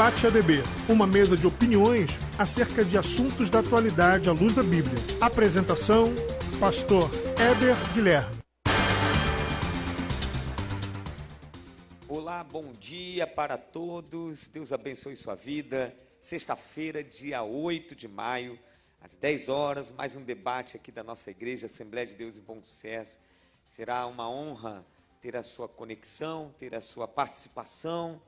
Debate ADB, uma mesa de opiniões acerca de assuntos da atualidade à luz da Bíblia. Apresentação: Pastor Éber Guilherme. Olá, bom dia para todos. Deus abençoe sua vida. Sexta-feira, dia 8 de maio, às 10 horas, mais um debate aqui da nossa igreja, Assembleia de Deus em Bom Sucesso. Será uma honra ter a sua conexão, ter a sua participação.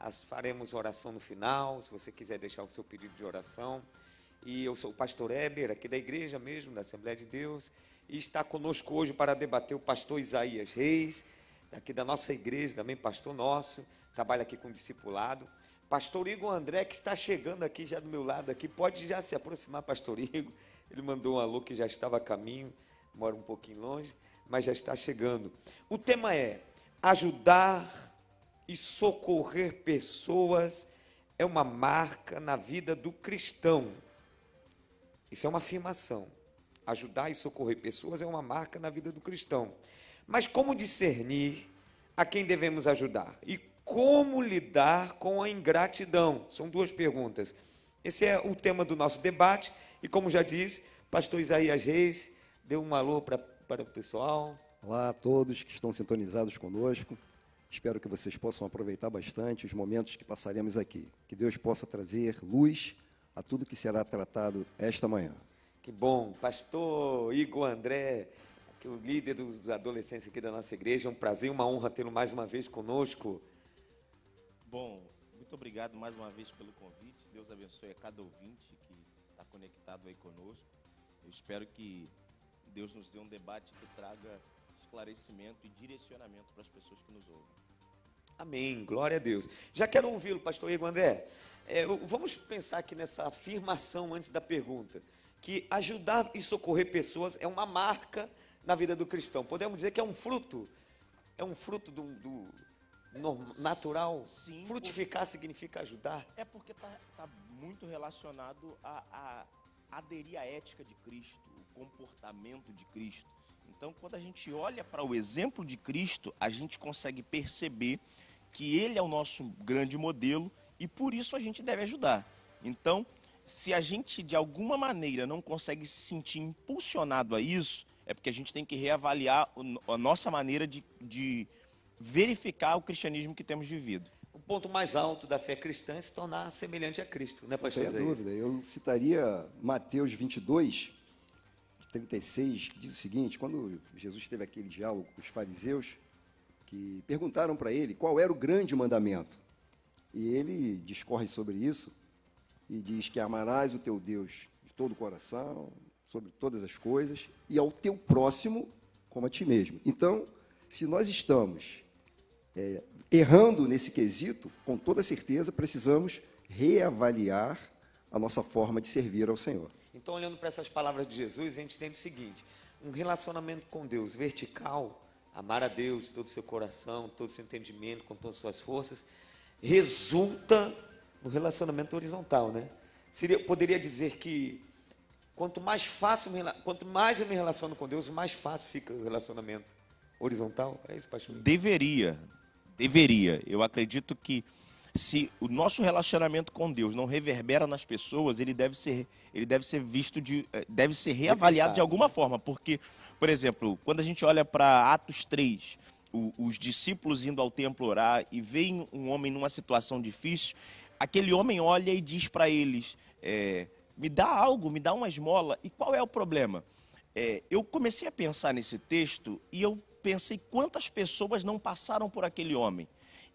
As, faremos oração no final, se você quiser deixar o seu pedido de oração. E eu sou o pastor Eber, aqui da igreja mesmo, da Assembleia de Deus, e está conosco hoje para debater o pastor Isaías Reis, aqui da nossa igreja, também pastor nosso, trabalha aqui com discipulado. Pastor Igor André, que está chegando aqui já do meu lado aqui, pode já se aproximar, pastor Igor. Ele mandou um alô que já estava a caminho, mora um pouquinho longe, mas já está chegando. O tema é ajudar e socorrer pessoas é uma marca na vida do cristão. Isso é uma afirmação. Ajudar e socorrer pessoas é uma marca na vida do cristão. Mas como discernir a quem devemos ajudar? E como lidar com a ingratidão? São duas perguntas. Esse é o tema do nosso debate. E como já disse, pastor Isaías Reis deu um alô para, o pessoal. Olá a todos que estão sintonizados conosco. Espero que vocês possam aproveitar bastante os momentos que passaremos aqui. Que Deus possa trazer luz a tudo que será tratado esta manhã. Que bom. Pastor Igor André, que é o líder dos adolescentes aqui da nossa igreja, é um prazer, uma honra tê-lo mais uma vez conosco. Bom, muito obrigado mais uma vez pelo convite. Deus abençoe a cada ouvinte que está conectado aí conosco. Eu espero que Deus nos dê um debate que traga esclarecimento e direcionamento para as pessoas que nos ouvem. Amém, glória a Deus. Já quero ouvi-lo, pastor Igor André. É, vamos pensar aqui nessa afirmação antes da pergunta, que ajudar e socorrer pessoas é uma marca na vida do cristão. Podemos dizer que é um fruto, é um fruto do, do natural. Sim, Frutificar porque... significa ajudar. É porque está tá muito relacionado a, a aderir à ética de Cristo, o comportamento de Cristo. Então, quando a gente olha para o exemplo de Cristo, a gente consegue perceber que ele é o nosso grande modelo e por isso a gente deve ajudar. Então, se a gente de alguma maneira não consegue se sentir impulsionado a isso, é porque a gente tem que reavaliar a nossa maneira de, de verificar o cristianismo que temos vivido. O ponto mais alto da fé cristã é se tornar semelhante a Cristo, né, pastor? Tem dúvida. Eu citaria Mateus 22, 36, que diz o seguinte: quando Jesus teve aquele diálogo com os fariseus, que perguntaram para ele qual era o grande mandamento. E ele discorre sobre isso e diz que amarás o teu Deus de todo o coração, sobre todas as coisas, e ao teu próximo como a ti mesmo. Então, se nós estamos é, errando nesse quesito, com toda certeza precisamos reavaliar a nossa forma de servir ao Senhor. Então, olhando para essas palavras de Jesus, a gente entende o seguinte: um relacionamento com Deus vertical, amar a Deus de todo o seu coração, todo o seu entendimento, com todas as suas forças, resulta no relacionamento horizontal, né? Seria, poderia dizer que quanto mais fácil, quanto mais eu me relaciono com Deus, mais fácil fica o relacionamento horizontal. É isso, pastor? Deveria, deveria. Eu acredito que se o nosso relacionamento com Deus não reverbera nas pessoas, ele deve ser, ele deve ser visto de, eh, deve ser reavaliado de alguma forma, porque, por exemplo, quando a gente olha para Atos 3, o, os discípulos indo ao templo orar e veem um homem numa situação difícil, aquele homem olha e diz para eles: é, me dá algo, me dá uma esmola. E qual é o problema? É, eu comecei a pensar nesse texto e eu pensei quantas pessoas não passaram por aquele homem.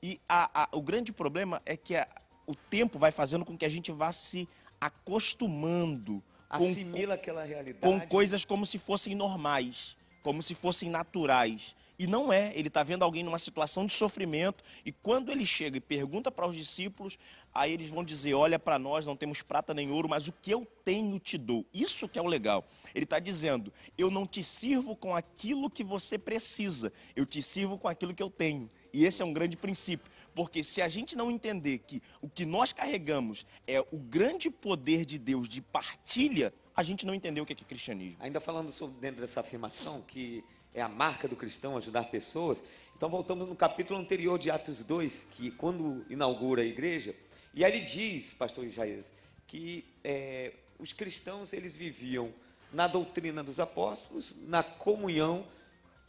E a, a, o grande problema é que a, o tempo vai fazendo com que a gente vá se acostumando. Assimila com, aquela realidade. Com coisas como se fossem normais, como se fossem naturais. E não é, ele está vendo alguém numa situação de sofrimento, e quando ele chega e pergunta para os discípulos, aí eles vão dizer: Olha para nós, não temos prata nem ouro, mas o que eu tenho te dou. Isso que é o legal. Ele está dizendo: Eu não te sirvo com aquilo que você precisa, eu te sirvo com aquilo que eu tenho. E esse é um grande princípio, porque se a gente não entender que o que nós carregamos é o grande poder de Deus de partilha, a gente não entendeu o que é, que é cristianismo. Ainda falando sobre dentro dessa afirmação, que é a marca do cristão ajudar pessoas, então voltamos no capítulo anterior de Atos 2, que quando inaugura a igreja, E aí diz, pastor Isaías, que é, os cristãos eles viviam na doutrina dos apóstolos, na comunhão,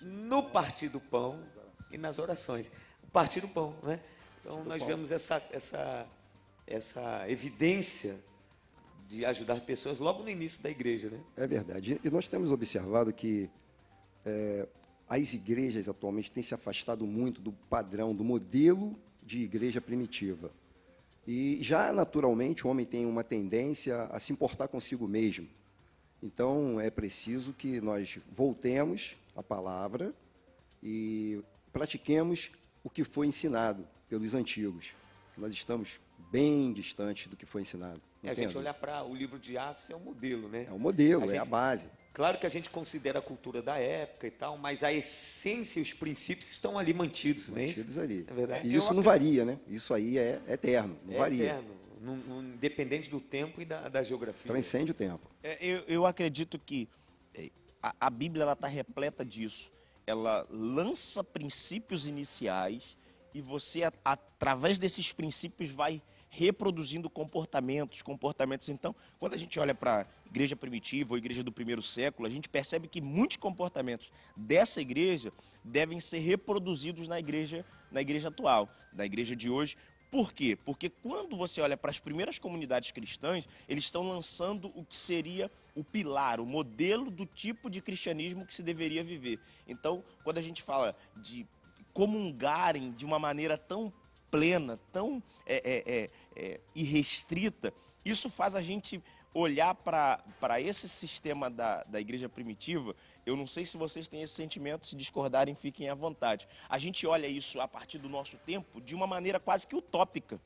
no partir do pão e nas orações. O partir do pão, né? Então nós vemos essa, essa, essa evidência de ajudar pessoas logo no início da igreja, né? É verdade. E nós temos observado que é, as igrejas atualmente têm se afastado muito do padrão, do modelo de igreja primitiva. E já naturalmente o homem tem uma tendência a se importar consigo mesmo. Então é preciso que nós voltemos à palavra e pratiquemos o que foi ensinado pelos antigos. Nós estamos bem distantes do que foi ensinado. É a gente olhar para o livro de Atos é um modelo, né? É o um modelo, a é gente, a base. Claro que a gente considera a cultura da época e tal, mas a essência e os princípios estão ali mantidos, mantidos não é ali. É verdade? E isso Eu não varia, né? Isso aí é eterno, não é varia. Eterno, não, não, independente do tempo e da, da geografia. Transcende o tempo. É, eu, eu acredito que é, a, a Bíblia está repleta disso. Ela lança princípios iniciais e você, através desses princípios, vai reproduzindo comportamentos, comportamentos. Então, quando a gente olha para a igreja primitiva ou igreja do primeiro século, a gente percebe que muitos comportamentos dessa igreja devem ser reproduzidos na igreja, na igreja atual, na igreja de hoje. Por quê? Porque quando você olha para as primeiras comunidades cristãs, eles estão lançando o que seria o pilar, o modelo do tipo de cristianismo que se deveria viver. Então, quando a gente fala de comungarem de uma maneira tão plena, tão é, é, é, é irrestrita, isso faz a gente olhar para esse sistema da, da igreja primitiva. Eu não sei se vocês têm esse sentimento, se discordarem, fiquem à vontade. A gente olha isso a partir do nosso tempo de uma maneira quase que utópica.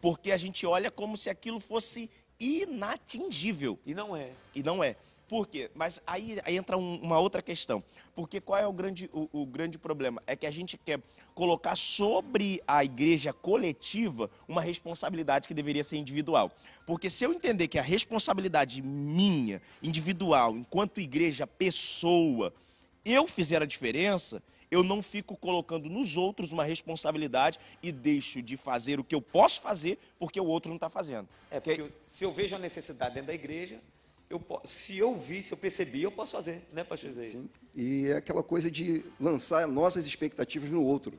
Porque a gente olha como se aquilo fosse inatingível. E não é. E não é. Por quê? Mas aí, aí entra um, uma outra questão. Porque qual é o grande, o, o, grande problema? É que a gente quer colocar sobre a igreja coletiva uma responsabilidade que deveria ser individual. Porque se eu entender que a responsabilidade minha, individual, enquanto igreja, pessoa, eu fizer a diferença, eu não fico colocando nos outros uma responsabilidade e deixo de fazer o que eu posso fazer porque o outro não está fazendo. É, porque eu, se eu vejo a necessidade dentro da igreja, eu, se eu vi, se eu percebi, eu posso fazer, né, pastor Isaías? Sim. E é aquela coisa de lançar nossas expectativas no outro.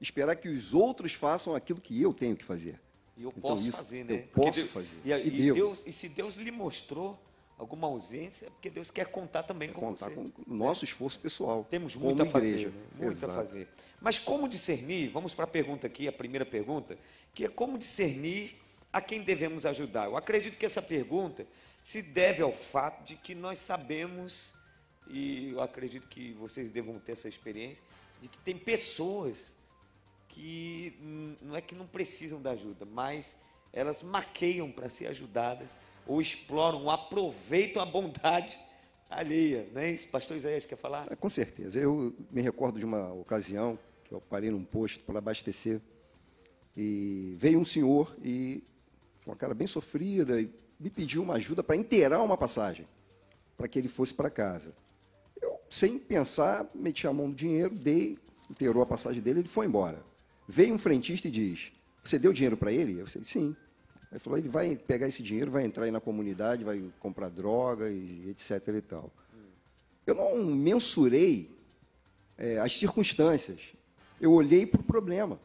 Esperar que os outros façam aquilo que eu tenho que fazer. E eu então, posso isso, fazer, né? Eu posso Deus, fazer. E, e, e, Deus, e se Deus lhe mostrou alguma ausência, é porque Deus quer contar também quer com contar você. com o nosso esforço pessoal. Temos muito a fazer, né? muito Exato. a fazer. Mas como discernir? Vamos para a pergunta aqui, a primeira pergunta, que é como discernir a quem devemos ajudar. Eu acredito que essa pergunta se deve ao fato de que nós sabemos, e eu acredito que vocês devam ter essa experiência, de que tem pessoas que não é que não precisam da ajuda, mas elas maqueiam para ser ajudadas, ou exploram, ou aproveitam a bondade alheia, não é isso? Pastor Isaías quer falar? É, com certeza. Eu me recordo de uma ocasião que eu parei num posto para abastecer e veio um senhor e com uma cara bem sofrida e me pediu uma ajuda para inteirar uma passagem, para que ele fosse para casa. Eu, sem pensar, meti a mão no dinheiro, dei, inteirou a passagem dele, ele foi embora. Veio um frentista e diz: Você deu dinheiro para ele? Eu disse: Sim. Ele falou: Ele vai pegar esse dinheiro, vai entrar aí na comunidade, vai comprar droga e etc. e tal. Eu não mensurei é, as circunstâncias. Eu olhei para o problema,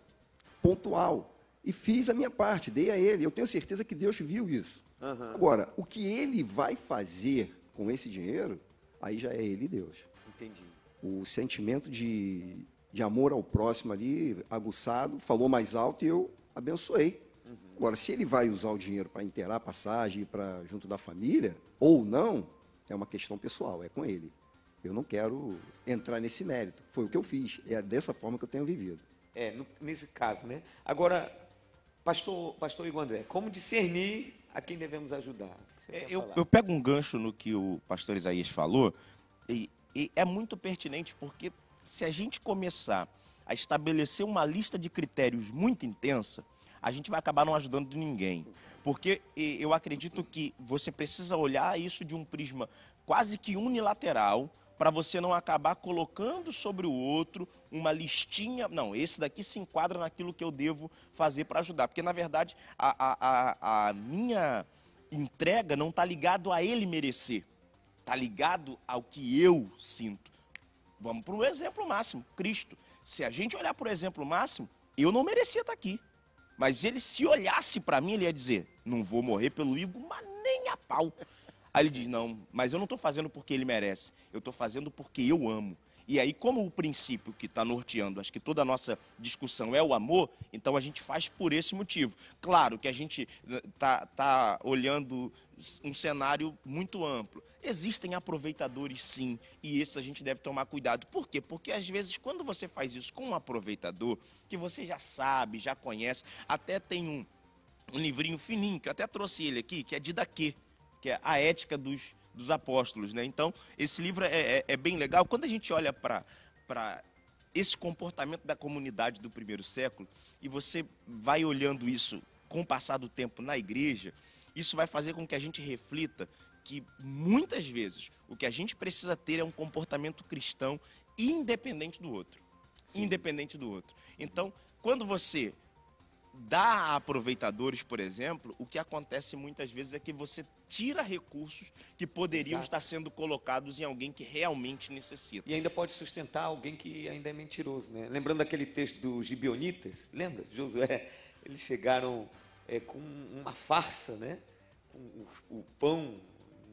pontual, e fiz a minha parte, dei a ele. Eu tenho certeza que Deus viu isso. Uhum. Agora, o que ele vai fazer com esse dinheiro, aí já é ele e Deus. Entendi. O sentimento de, de amor ao próximo ali, aguçado, falou mais alto e eu abençoei. Uhum. Agora, se ele vai usar o dinheiro para inteirar a passagem, para junto da família, ou não, é uma questão pessoal, é com ele. Eu não quero entrar nesse mérito. Foi o que eu fiz. É dessa forma que eu tenho vivido. É, no, nesse caso, né? Agora, pastor, pastor Igor André, como discernir a quem devemos ajudar? É, eu, eu, pego um gancho no que o pastor Isaías falou, e, e é muito pertinente, porque se a gente começar a estabelecer uma lista de critérios muito intensa, a gente vai acabar não ajudando ninguém. Porque eu acredito que você precisa olhar isso de um prisma quase que unilateral, para você não acabar colocando sobre o outro uma listinha. Não, esse daqui se enquadra naquilo que eu devo fazer para ajudar. Porque, na verdade, a, a, a, a minha entrega não está ligado a ele merecer. Está ligado ao que eu sinto. Vamos para o exemplo máximo, Cristo. Se a gente olhar para o exemplo máximo, eu não merecia estar tá aqui. Mas ele, se olhasse para mim, ele ia dizer: Não vou morrer pelo Igor, mas nem a pau. Aí ele diz: Não, mas eu não estou fazendo porque ele merece, eu estou fazendo porque eu amo. E aí, como o princípio que está norteando, acho que toda a nossa discussão é o amor, então a gente faz por esse motivo. Claro que a gente está eh, tá olhando um cenário muito amplo. Existem aproveitadores, sim, e esses a gente deve tomar cuidado. Por quê? Porque às vezes, quando você faz isso com um aproveitador, que você já sabe, já conhece, até tem um, um livrinho fininho, que eu até trouxe ele aqui, que é de Daquê, que é a ética dos, dos apóstolos. Né? Então, esse livro é, é, é bem legal. Quando a gente olha para esse comportamento da comunidade do primeiro século, e você vai olhando isso com o passar do tempo na igreja, isso vai fazer com que a gente reflita que muitas vezes o que a gente precisa ter é um comportamento cristão independente do outro. Sim. Independente do outro. Então, quando você dá a aproveitadores, por exemplo, o que acontece muitas vezes é que você tira recursos que poderiam Exato. estar sendo colocados em alguém que realmente necessita. E ainda pode sustentar alguém que ainda é mentiroso, né? Lembrando aquele texto dos gibionitas, lembra? Josué, eles chegaram é, com uma farsa, né? Com o, o pão,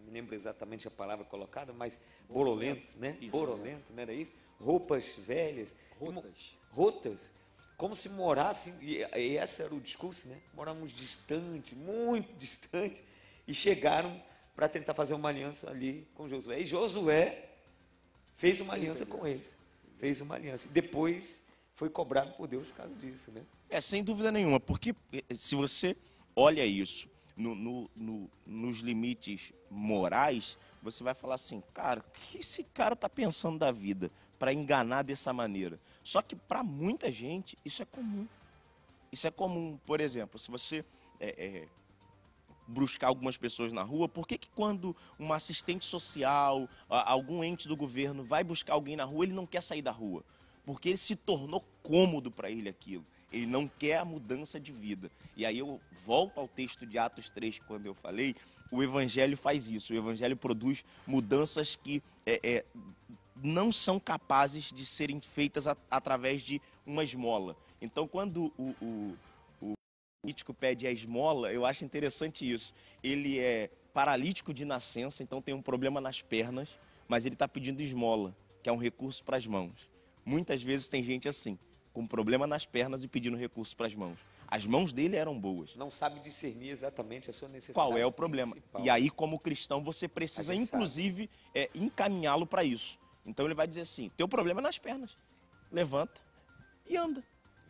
não lembro exatamente a palavra colocada, mas bololento, né? Borolento, não era isso? Roupas velhas. Rotas. Rotas como se morassem, e esse era o discurso, né? Moramos distante, muito distante, e chegaram para tentar fazer uma aliança ali com Josué. E Josué fez uma aliança com eles. Fez uma aliança. Depois foi cobrado por Deus por causa disso, né? É, sem dúvida nenhuma, porque eh, se você olha isso no, no, no, nos limites morais, você vai falar assim, cara, o que esse cara está pensando da vida para enganar dessa maneira? Só que para muita gente isso é comum. Isso é comum. Por exemplo, se você é, é, buscar algumas pessoas na rua, por que, que quando um assistente social, algum ente do governo vai buscar alguém na rua, ele não quer sair da rua? Porque ele se tornou cômodo para ele aquilo. Ele não quer a mudança de vida. E aí eu volto ao texto de Atos 3, quando eu falei, o Evangelho faz isso. O Evangelho produz mudanças que é, é, não são capazes de serem feitas a, através de uma esmola. Então, quando o, o, o político pede a esmola, eu acho interessante isso. Ele é paralítico de nascença, então tem um problema nas pernas, mas ele está pedindo esmola, que é um recurso para as mãos. Muitas vezes tem gente assim, com problema nas pernas e pedindo recurso para as mãos. As mãos dele eram boas. Não sabe discernir exatamente a sua necessidade. Qual é o problema? Principal. E aí, como cristão, você precisa, inclusive, é, encaminhá-lo para isso. Então ele vai dizer assim: teu problema é nas pernas. Levanta e anda.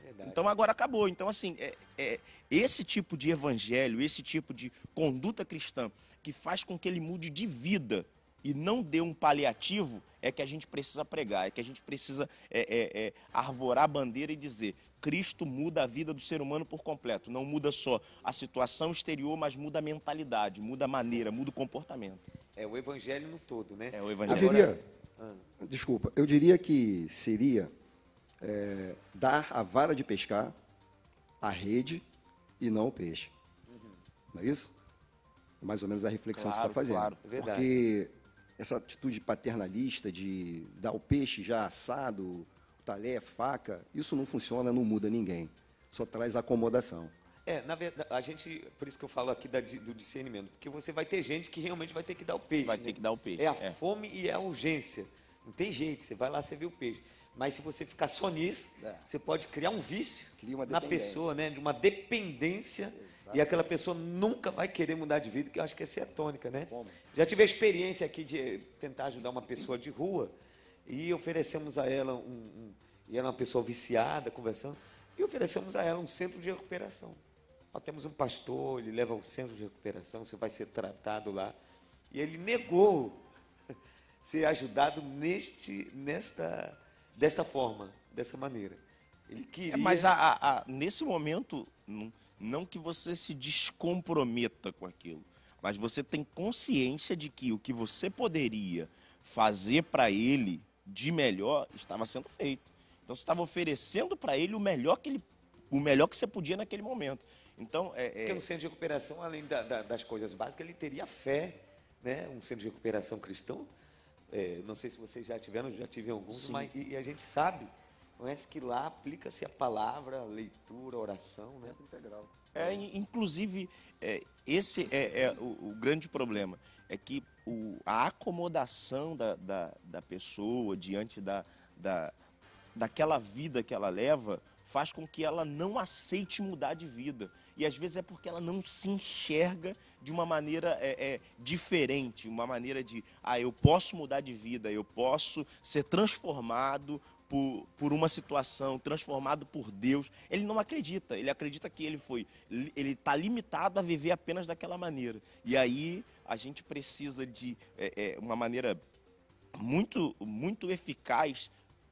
Verdade. Então agora acabou. Então, assim, é, é, esse tipo de evangelho, esse tipo de conduta cristã que faz com que ele mude de vida e não dê um paliativo, é que a gente precisa pregar, é que a gente precisa é, é, é, arvorar a bandeira e dizer: Cristo muda a vida do ser humano por completo. Não muda só a situação exterior, mas muda a mentalidade, muda a maneira, muda o comportamento. É o evangelho no todo, né? É o evangelho. Eu diria. Desculpa, eu diria que seria é, dar a vara de pescar, a rede e não o peixe. Uhum. Não é isso? Mais ou menos a reflexão claro, que você está fazendo. Claro, é Porque essa atitude paternalista de dar o peixe já assado, talher, faca, isso não funciona, não muda ninguém. Só traz acomodação. É, na verdade, a gente, por isso que eu falo aqui da, do discernimento, porque você vai ter gente que realmente vai ter que dar o peixe. Vai né? ter que dar o peixe. É a é. fome e é a urgência. Não tem jeito, você vai lá, você vê o peixe. Mas se você ficar só nisso, é. você pode criar um vício na pessoa, né? De uma dependência. Exatamente. E aquela pessoa nunca vai querer mudar de vida, que eu acho que essa é a tônica, né? Como? Já tive a experiência aqui de tentar ajudar uma pessoa de rua e oferecemos a ela um, um e era uma pessoa viciada, conversando, e oferecemos a ela um centro de recuperação. Nós temos um pastor, ele leva ao centro de recuperação, você vai ser tratado lá. E ele negou ser ajudado neste, nesta, desta forma, dessa maneira. Ele queria. É, mas a, a, a, nesse momento, não, não que você se descomprometa com aquilo, mas você tem consciência de que o que você poderia fazer para ele de melhor estava sendo feito. Então você estava oferecendo para ele o melhor que ele, o melhor que você podia naquele momento. Então, é, é... Porque no centro de recuperação, além da, da, das coisas básicas, ele teria fé, né? Um centro de recuperação cristão. É, não sei se vocês já tiveram, já tive alguns, Sim. mas e, e, a gente sabe, conhece que lá aplica-se a palavra, a leitura, a oração, né? Integral. É, inclusive, é, esse é, é o, o, grande problema, é que o, a acomodação da, da, da pessoa diante da, da, daquela vida que ela leva faz com que ela não aceite mudar de vida. E às vezes é porque ela não se enxerga de uma maneira é, é, diferente, uma maneira de, ah, eu posso mudar de vida, eu posso ser transformado por, por uma situação, transformado por Deus. Ele não acredita, ele acredita que ele foi, ele está limitado a viver apenas daquela maneira. E aí a gente precisa de é, é uma maneira muito, muito eficaz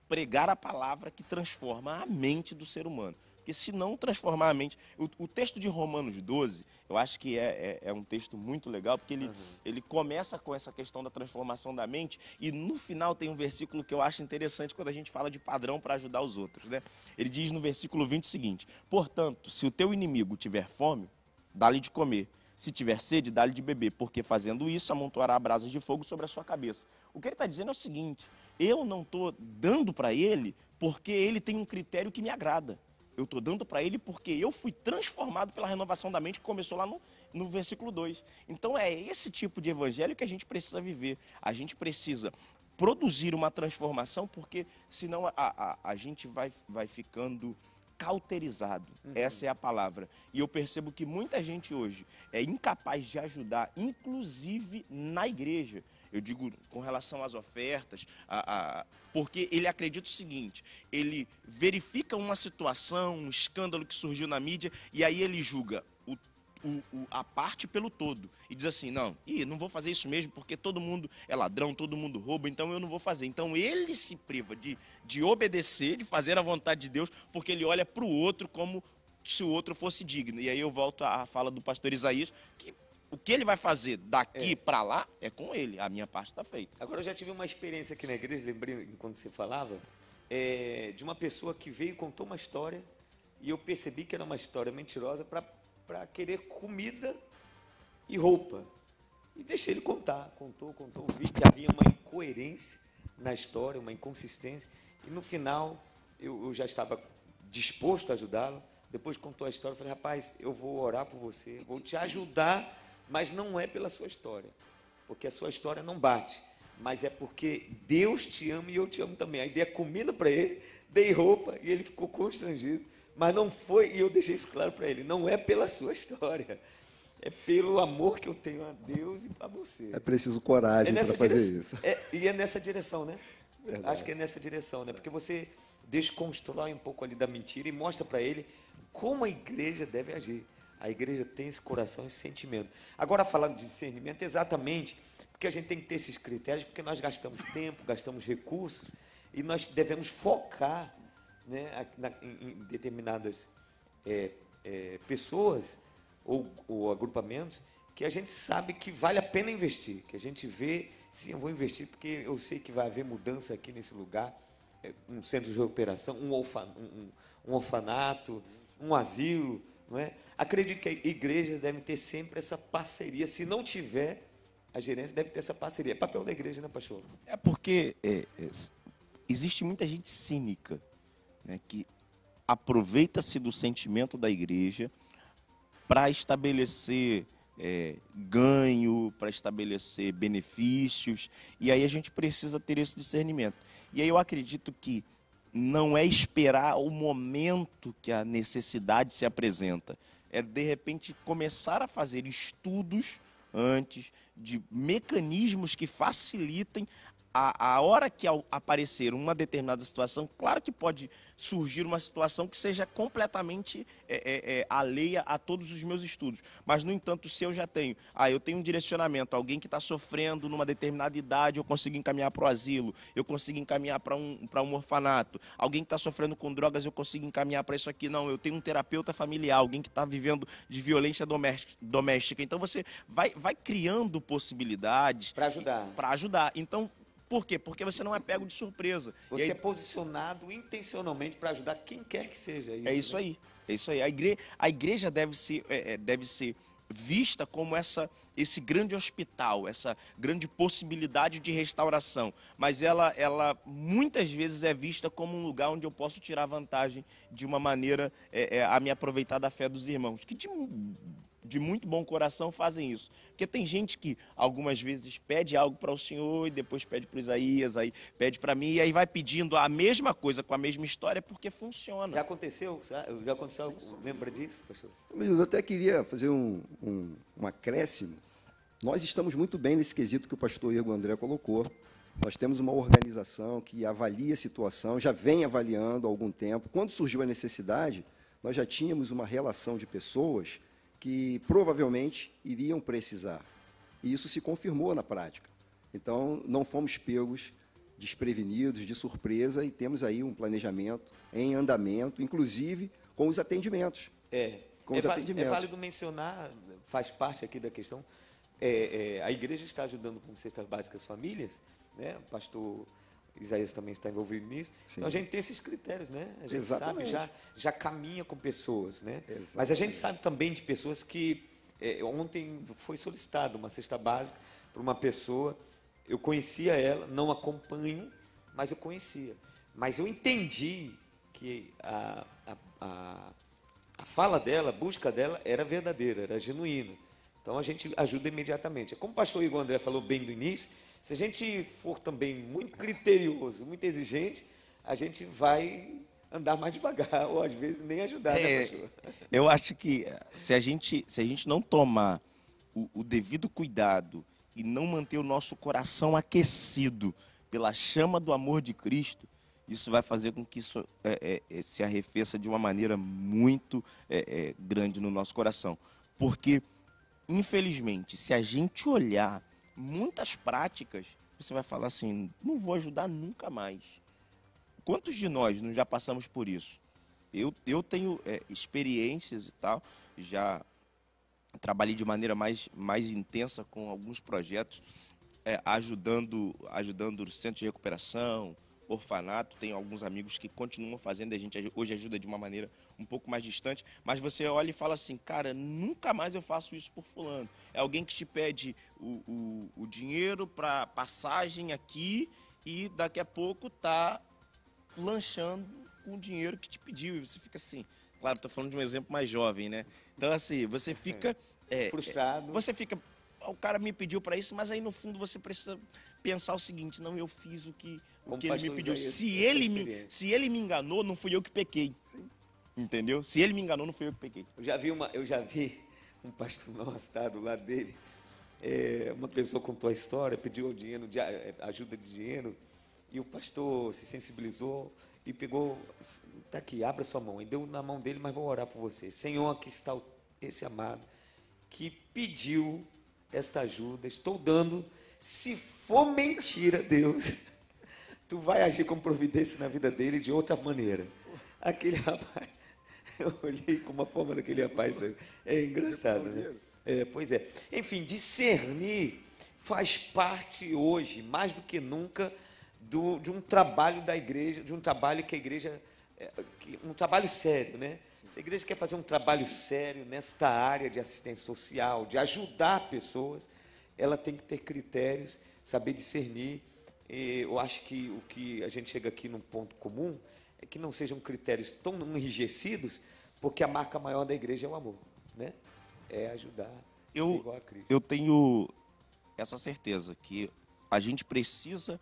pregar a palavra que transforma a mente do ser humano. Porque se não transformar a mente. O, o texto de Romanos 12, eu acho que é, é, é um texto muito legal, porque ele, uhum. ele começa com essa questão da transformação da mente, e no final tem um versículo que eu acho interessante quando a gente fala de padrão para ajudar os outros. Né? Ele diz no versículo 20 o seguinte: Portanto, se o teu inimigo tiver fome, dá-lhe de comer. Se tiver sede, dá-lhe de beber, porque fazendo isso amontoará brasas de fogo sobre a sua cabeça. O que ele está dizendo é o seguinte: eu não estou dando para ele porque ele tem um critério que me agrada. Eu estou dando para ele porque eu fui transformado pela renovação da mente que começou lá no, no versículo 2. Então é esse tipo de evangelho que a gente precisa viver. A gente precisa produzir uma transformação, porque senão a, a, a gente vai, vai ficando cauterizado. Uhum. Essa é a palavra. E eu percebo que muita gente hoje é incapaz de ajudar, inclusive na igreja eu digo com relação às ofertas, a, a, porque ele acredita o seguinte: ele verifica uma situação, um escândalo que surgiu na mídia, e aí ele julga o, o, o, a parte pelo todo. E diz assim: não, ih, não vou fazer isso mesmo, porque todo mundo é ladrão, todo mundo rouba, então eu não vou fazer. Então ele se priva de, de obedecer, de fazer a vontade de Deus, porque ele olha para o outro como se o outro fosse digno. E aí eu volto à fala do pastor Isaías, que o que ele vai fazer daqui é. para lá é com ele. A minha parte está feita. Agora, eu já tive uma experiência aqui na igreja, lembrei enquanto você falava, é, de uma pessoa que veio e contou uma história e eu percebi que era uma história mentirosa para querer comida e roupa. E deixei ele contar. Contou, contou, vi que havia uma incoerência na história, uma inconsistência. E no final, eu, eu já estava disposto a ajudá-lo. Depois contou a história, falei, rapaz, eu vou orar por você, vou te ajudar mas não é pela sua história, porque a sua história não bate, mas é porque Deus te ama e eu te amo também. Aí dei a comida para ele, dei roupa e ele ficou constrangido, mas não foi, e eu deixei isso claro para ele, não é pela sua história, é pelo amor que eu tenho a Deus e para você. É preciso coragem é para fazer isso. É, e é nessa direção, né? Verdade. Acho que é nessa direção, né? Porque você desconstrói um pouco ali da mentira e mostra para ele como a igreja deve agir. A igreja tem esse coração, esse sentimento. Agora, falando de discernimento, exatamente porque a gente tem que ter esses critérios, porque nós gastamos tempo, gastamos recursos, e nós devemos focar né, na, em, determinadas é, é, pessoas ou, ou agrupamentos que a gente sabe que vale a pena investir, que a gente vê, sim, eu vou investir porque eu sei que vai haver mudança aqui nesse lugar, é, um centro de recuperação, um orfanato, um asilo, não é? Acredito que igrejas devem ter sempre essa parceria. Se não tiver, a gerência deve ter essa parceria. É papel da igreja, né, pastor? É porque é, é, existe muita gente cínica né, que aproveita-se do sentimento da igreja para estabelecer é, ganho, para estabelecer benefícios, e aí a gente precisa ter esse discernimento. E aí eu acredito que não é esperar o momento que a necessidade se apresenta. É, de repente, começar a fazer estudos antes de mecanismos que facilitem a, a hora que aparecer uma determinada situação, claro que pode surgir uma situação que seja completamente é, é, é, alheia a todos os meus estudos. Mas, no entanto, se eu já tenho, ah, eu tenho um direcionamento, alguém que está sofrendo numa determinada idade, eu consigo encaminhar para o asilo, eu consigo encaminhar para um, um orfanato, alguém que está sofrendo com drogas, eu consigo encaminhar para isso aqui. Não, eu tenho um terapeuta familiar, alguém que está vivendo de violência doméstica. Então, você vai, vai criando possibilidades. Para ajudar. Para ajudar. Então, Por quê? Porque você não é pego de surpresa. Você aí, é posicionado intencionalmente para ajudar quem quer que seja. É isso, né? aí. É isso aí. A igreja, a igreja deve, ser, é, é, deve ser vista como essa, esse grande hospital, essa grande possibilidade de restauração. Mas ela, ela muitas vezes é vista como um lugar onde eu posso tirar vantagem de uma maneira é, é, a me aproveitar da fé dos irmãos. Que de, de muito bom coração fazem isso. Porque tem gente que algumas vezes pede algo para o Senhor e depois pede para Isaías, aí pede para mim, e aí vai pedindo a mesma coisa com a mesma história porque funciona. Já aconteceu? Já aconteceu? Lembra disso, pastor? Eu até queria fazer um, um, um acréscimo. Nós estamos muito bem nesse quesito que o pastor Igor André colocou. Nós temos uma organização que avalia a situação, já vem avaliando há algum tempo. Quando surgiu a necessidade, nós já tínhamos uma relação de pessoas que provavelmente iriam precisar. E isso se confirmou na prática. Então, não fomos pegos desprevenidos, de surpresa, e temos aí um planejamento em andamento, inclusive com os atendimentos. É, com é, os atendimentos. é válido mencionar, faz parte aqui da questão, é, é, a igreja está ajudando com cestas básicas famílias, né? o pastor Isaías também está envolvido nisso. Sim. Então a gente tem esses critérios, né? A gente Exatamente. sabe, já, já caminha com pessoas, né? Exatamente. Mas a gente sabe também de pessoas que. É, ontem foi solicitado uma cesta básica para uma pessoa. Eu conhecia ela, não acompanho, mas eu conhecia. Mas eu entendi que a, a, a, a fala dela, a busca dela era verdadeira, era genuína. Então a gente ajuda imediatamente. Como o pastor Igor André falou bem no início, se a gente for também muito criterioso, muito exigente, a gente vai andar mais devagar, ou às vezes nem ajudar, né, é, né, pastor? Eu acho que eh, se a gente, se a gente não tomar o, o devido cuidado e não manter o nosso coração aquecido pela chama do amor de Cristo, isso vai fazer com que isso é, é, se arrefeça de uma maneira muito é, grande no nosso coração. Porque, infelizmente, se a gente olhar muitas práticas, você vai falar assim: não vou ajudar nunca mais. Quantos de nós não já passamos por isso? Eu, eu tenho é, experiências e tal, já trabalhei de maneira mais, mais intensa com alguns projetos, é, ajudando, ajudando o centro de recuperação, orfanato, tem alguns amigos que continuam fazendo, a gente hoje ajuda de uma maneira um pouco mais distante, mas você olha e fala assim, cara, nunca mais eu faço isso por fulano. É alguém que te pede o, o, o dinheiro para passagem aqui e daqui a pouco tá lanchando com o dinheiro que te pediu. E você fica assim, claro, estou falando de um exemplo mais jovem, né? Então assim, você fica... É, Frustrado. Você fica, o cara me pediu para isso, mas aí no fundo você precisa pensar o seguinte, não, eu fiz o que o que ele me pediu. Se ele me, se ele me enganou, não fui eu que pequei. Sim. Entendeu? Se ele me enganou, não fui eu que pequei. Eu já vi, uma, eu já vi um pastor nosso, tá, do lado dele. É, uma pessoa contou a história, pediu dinheiro, é, ajuda de dinheiro, e o pastor se sensibilizou e pegou, tá aqui, abra sua mão, e deu na mão dele, mas vou orar por você. Senhor, aqui está esse amado que pediu esta ajuda, estou dando, se for mentira, Deus, tu vai agir com providência na vida dele de outra maneira. Aquele rapaz, eu olhei com uma forma daquele rapaz, é engraçado, né? É, pois é. Enfim, discernir faz parte hoje, mais do que nunca, do, de um trabalho da igreja, de um trabalho que a igreja, é, um trabalho sério, né? Se a igreja quer fazer um trabalho sério nesta área de assistência social, de ajudar pessoas, ela tem que ter critérios, saber discernir eu acho que o que a gente chega aqui num ponto comum é que não sejam critérios tão enrijecidos, porque a marca maior da igreja é o amor, né? É ajudar eu. Eu tenho essa certeza que a gente precisa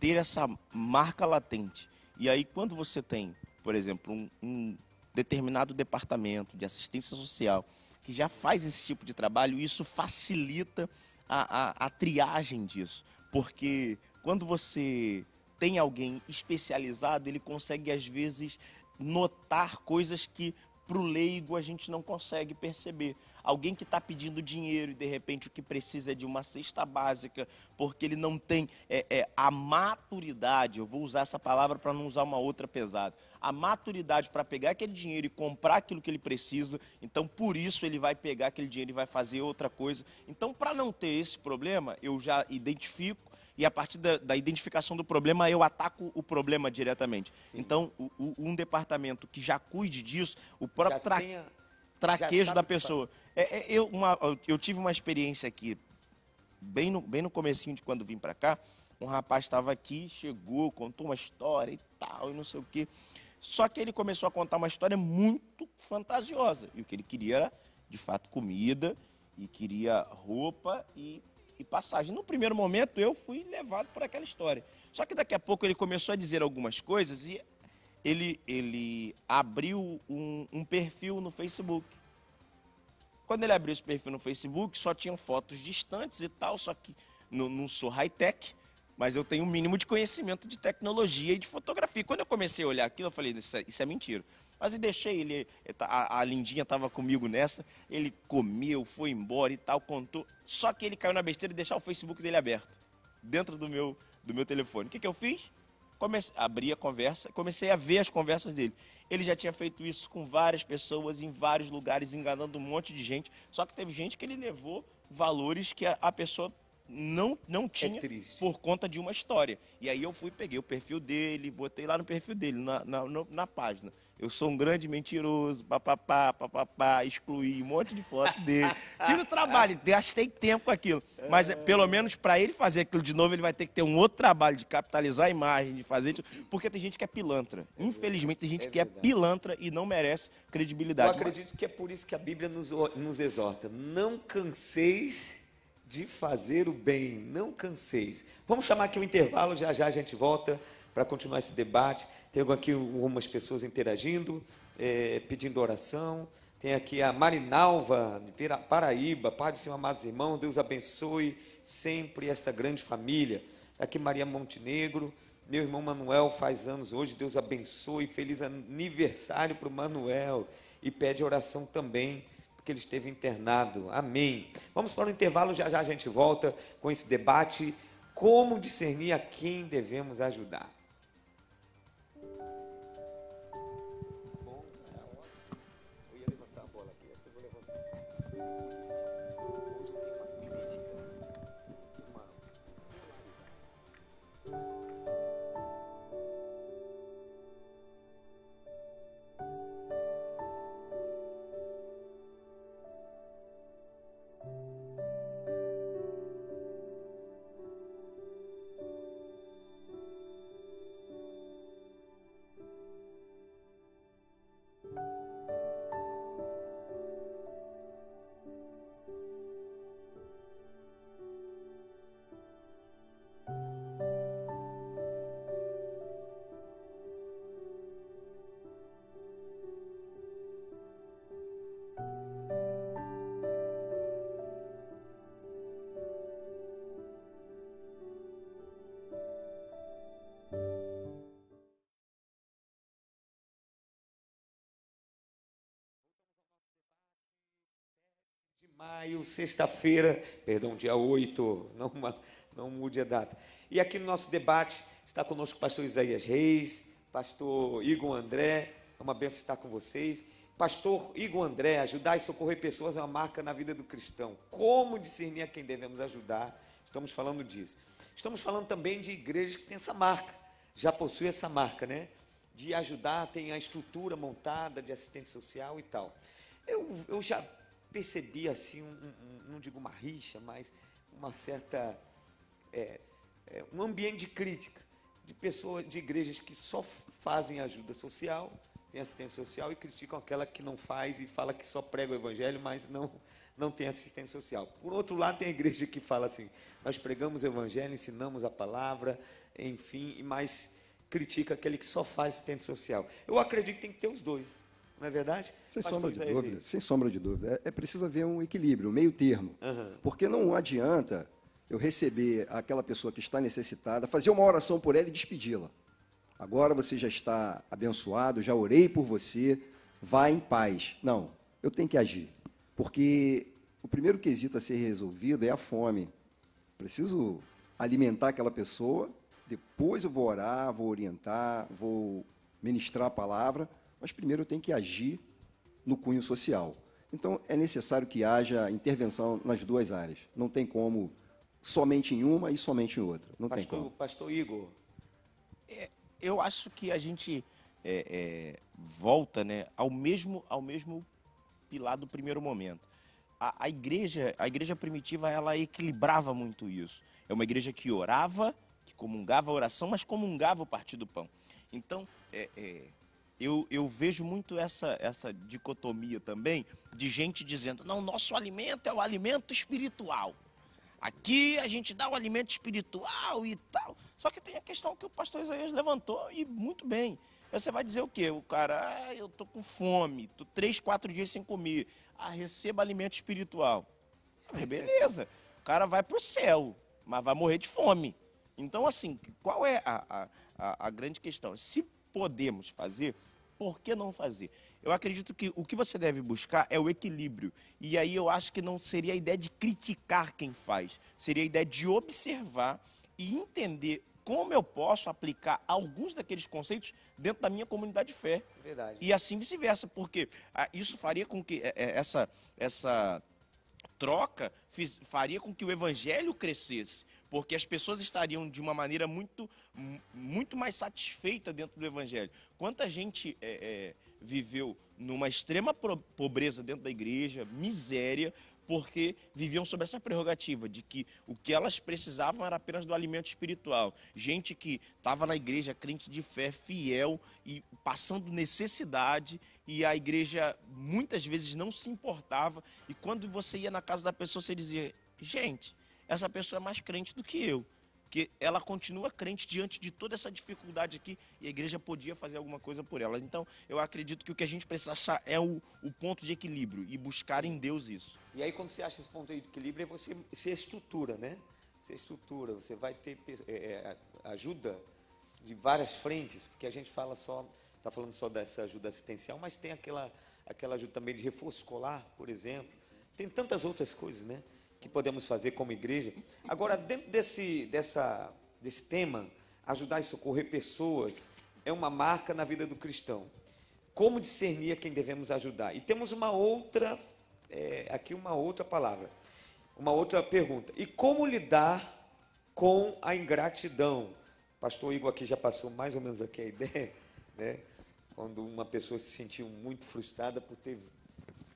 ter essa marca latente. E aí, quando você tem, por exemplo, um, um determinado departamento de assistência social que já faz esse tipo de trabalho, isso facilita a, a, a triagem disso. Porque quando você tem alguém especializado, ele consegue às vezes notar coisas que para o leigo a gente não consegue perceber. Alguém que está pedindo dinheiro e de repente o que precisa é de uma cesta básica, porque ele não tem é, é, a maturidade, eu vou usar essa palavra para não usar uma outra pesada, a maturidade para pegar aquele dinheiro e comprar aquilo que ele precisa, então por isso ele vai pegar aquele dinheiro e vai fazer outra coisa. Então, para não ter esse problema, eu já identifico e a partir da, da identificação do problema eu ataco o problema diretamente. Sim. Então, o- o- um departamento que já cuide disso, o próprio Já tra- tenha- traquejo da pessoa. É, é, eu, uma- eu tive uma experiência aqui, bem no, bem no comecinho de quando vim para cá, um rapaz estava aqui, chegou, contou uma história e tal, e não sei o quê. Só que ele começou a contar uma história muito fantasiosa. E o que ele queria era, de fato, comida, e queria roupa e, e passagem. No primeiro momento, eu fui levado por aquela história. Só que daqui a pouco ele começou a dizer algumas coisas e ele, ele abriu um, um perfil no Facebook. Quando ele abriu esse perfil no Facebook, só tinham fotos distantes e tal, só que não, não sou high-tech, mas eu tenho um mínimo de conhecimento de tecnologia e de fotografia. Quando eu comecei a olhar aquilo, eu falei, isso é, isso é mentira. Mas eu deixei ele, a, a Lindinha estava comigo nessa, ele comeu, foi embora e tal, contou. Só que ele caiu na besteira de deixar o Facebook dele aberto, dentro do meu, do meu telefone. O que, que eu fiz? Comecei, abri a conversa, comecei a ver as conversas dele. Ele já tinha feito isso com várias pessoas, em vários lugares, enganando um monte de gente. Só que teve gente que ele levou valores que a, a pessoa não, não tinha triste. por conta de uma história. E aí eu fui, peguei o perfil dele, botei lá no perfil dele, na, na, na página. Eu sou um grande mentiroso, papapá, papapá, excluí um monte de foto dele. Tive o trabalho, gastei tempo com aquilo. Mas é, pelo menos para ele fazer aquilo de novo, ele vai ter que ter um outro trabalho de capitalizar a imagem, de fazer. Porque tem gente que é pilantra. Infelizmente, tem gente É que é pilantra e não merece Eu credibilidade. acredito que é por isso que a Bíblia nos, nos exorta. Não canseis de fazer o bem. Não canseis. Vamos chamar aqui o intervalo, já já a gente volta para continuar esse debate. Tem aqui algumas pessoas interagindo, eh, pedindo oração. Tem aqui a Marinalva, de Paraíba. Pai do Senhor, amados irmãos, Deus abençoe sempre esta grande família. Tá Aqui Maria Montenegro. Meu irmão Manuel faz anos hoje, Deus abençoe, feliz aniversário para o Manuel e pede oração também, porque ele esteve internado. Amém. Vamos para o intervalo, já já a gente volta com esse debate, como discernir a quem devemos ajudar. Sexta-feira, perdão, dia 8, não, não mude a data. E aqui no nosso debate está conosco o pastor Isaías Reis, pastor Igor André, é uma benção estar com vocês. Pastor Igor André, ajudar e socorrer pessoas é uma marca na vida do cristão. Como discernir a quem devemos ajudar? Estamos falando disso. Estamos falando também de igrejas que têm essa marca, já possui essa marca, né? De ajudar, tem a estrutura montada de assistente social e tal. Eu, eu já percebi assim, um, um- não digo uma rixa, mas uma certa é, é, um ambiente de crítica de pessoas, de igrejas que só fazem ajuda social, tem assistência social e criticam aquela que não faz e fala que só prega o evangelho, mas não não tem assistência social. Por outro lado, tem a igreja que fala assim: nós pregamos o evangelho, ensinamos a palavra, enfim, mais critica aquele que só faz assistência social. Eu acredito que tem que ter os dois, não é verdade? Sem sombra de dúvida, sem sombra de dúvida. É, é preciso haver um equilíbrio, um meio termo. Aham. Porque não adianta eu receber aquela pessoa que está necessitada, fazer uma oração por ela e despedi-la. Agora você já está abençoado, já orei por você, vá em paz. Não, eu tenho que agir. Porque o primeiro quesito a ser resolvido é a fome. Preciso alimentar aquela pessoa, depois eu vou orar, vou orientar, vou ministrar a palavra, mas primeiro tenho que agir no cunho social. Então, é necessário que haja intervenção nas duas áreas. Não tem como somente em uma e somente em outra. Não tem Pastor, como. pastor Igor, eu acho que a gente é, é, volta né, ao, mesmo, ao mesmo pilar do primeiro momento. A, a, igreja, a igreja primitiva ela equilibrava muito isso. É uma igreja que orava, que comungava a oração, mas comungava o partir do pão. Então, é, é, eu, eu, vejo muito essa, essa dicotomia também de gente dizendo: não, nosso alimento é o alimento espiritual. Aqui a gente dá o alimento espiritual e tal. Só que tem a questão que o pastor Isaías levantou e muito bem. Você vai dizer o quê? O cara, ah, eu tô com fome, tô três, quatro dias sem comer. Ah, receba alimento espiritual. Beleza, o cara vai para o céu, mas vai morrer de fome. Então, assim, qual é a, a, a grande questão? Se podemos fazer, por que não fazer? Eu acredito que o que você deve buscar é o equilíbrio. E aí eu acho que não seria a ideia de criticar quem faz, seria a ideia de observar e entender como eu posso aplicar alguns daqueles conceitos dentro da minha comunidade de fé. Verdade. E assim vice-versa, porque ah, isso faria com que eh, eh, essa, essa troca fiz, faria com que o evangelho crescesse, porque as pessoas estariam de uma maneira muito, muito mais satisfeita dentro do evangelho. Quanta gente é, é, viveu numa extrema pobreza dentro da igreja, miséria, porque viviam sob essa prerrogativa de que o que elas precisavam era apenas do alimento espiritual. Gente que estava na igreja, crente de fé, fiel e passando necessidade, e a igreja muitas vezes não se importava. E quando você ia na casa da pessoa, você dizia: gente, essa pessoa é mais crente do que eu que ela continua crente diante de toda essa dificuldade aqui e a igreja podia fazer alguma coisa por ela. Então, eu acredito que o que a gente precisa achar é o, o ponto de equilíbrio e buscar em Deus isso. E aí, quando você acha esse ponto de equilíbrio, é você se estrutura, né? Se estrutura, você vai ter é, é, ajuda de várias frentes, porque a gente fala só, está falando só dessa ajuda assistencial, mas tem aquela, aquela ajuda também de reforço escolar, por exemplo. Tem tantas outras coisas, né? Que podemos fazer como igreja. Agora, dentro desse, dessa, desse tema, ajudar e socorrer pessoas é uma marca na vida do cristão. Como discernir a quem devemos ajudar? E temos uma outra, é, aqui uma outra palavra, uma outra pergunta. E como lidar com a ingratidão? Pastor Igor aqui já passou mais ou menos aqui a ideia, né? Quando uma pessoa se sentiu muito frustrada por ter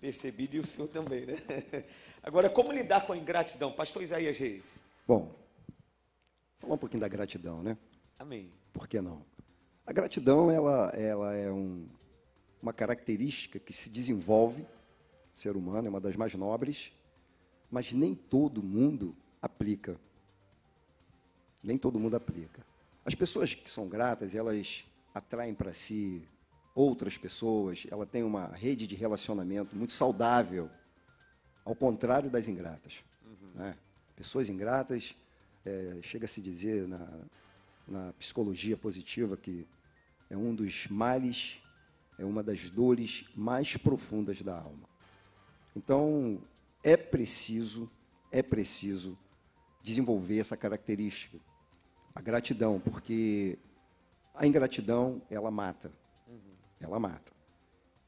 percebido, e o senhor também, né? Agora, como lidar com a ingratidão? Pastor Isaías Reis. Bom, falar um pouquinho da gratidão, né? Amém. Por que não? A gratidão, ela, ela é um, uma característica que se desenvolve, o ser humano é uma das mais nobres, mas nem todo mundo aplica. Nem todo mundo aplica. As pessoas que são gratas, elas atraem para si outras pessoas, ela tem uma rede de relacionamento muito saudável ao contrário das ingratas. Uhum. Né? Pessoas ingratas, é, chega a se dizer na, na psicologia positiva que é um dos males, é uma das dores mais profundas da alma. Então, é preciso, é preciso desenvolver essa característica, a gratidão, porque a ingratidão, ela mata. Uhum. Ela mata.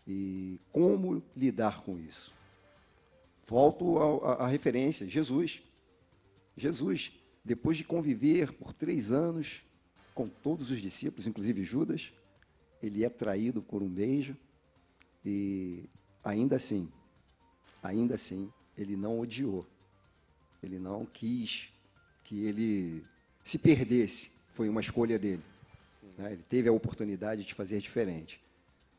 E como lidar com isso? Volto à referência, Jesus. Jesus, depois de conviver por três anos com todos os discípulos, inclusive Judas, ele é traído por um beijo e ainda assim, ainda assim, ele não odiou. Ele não quis que ele se perdesse. Foi uma escolha dele. Né? Ele teve a oportunidade de fazer diferente.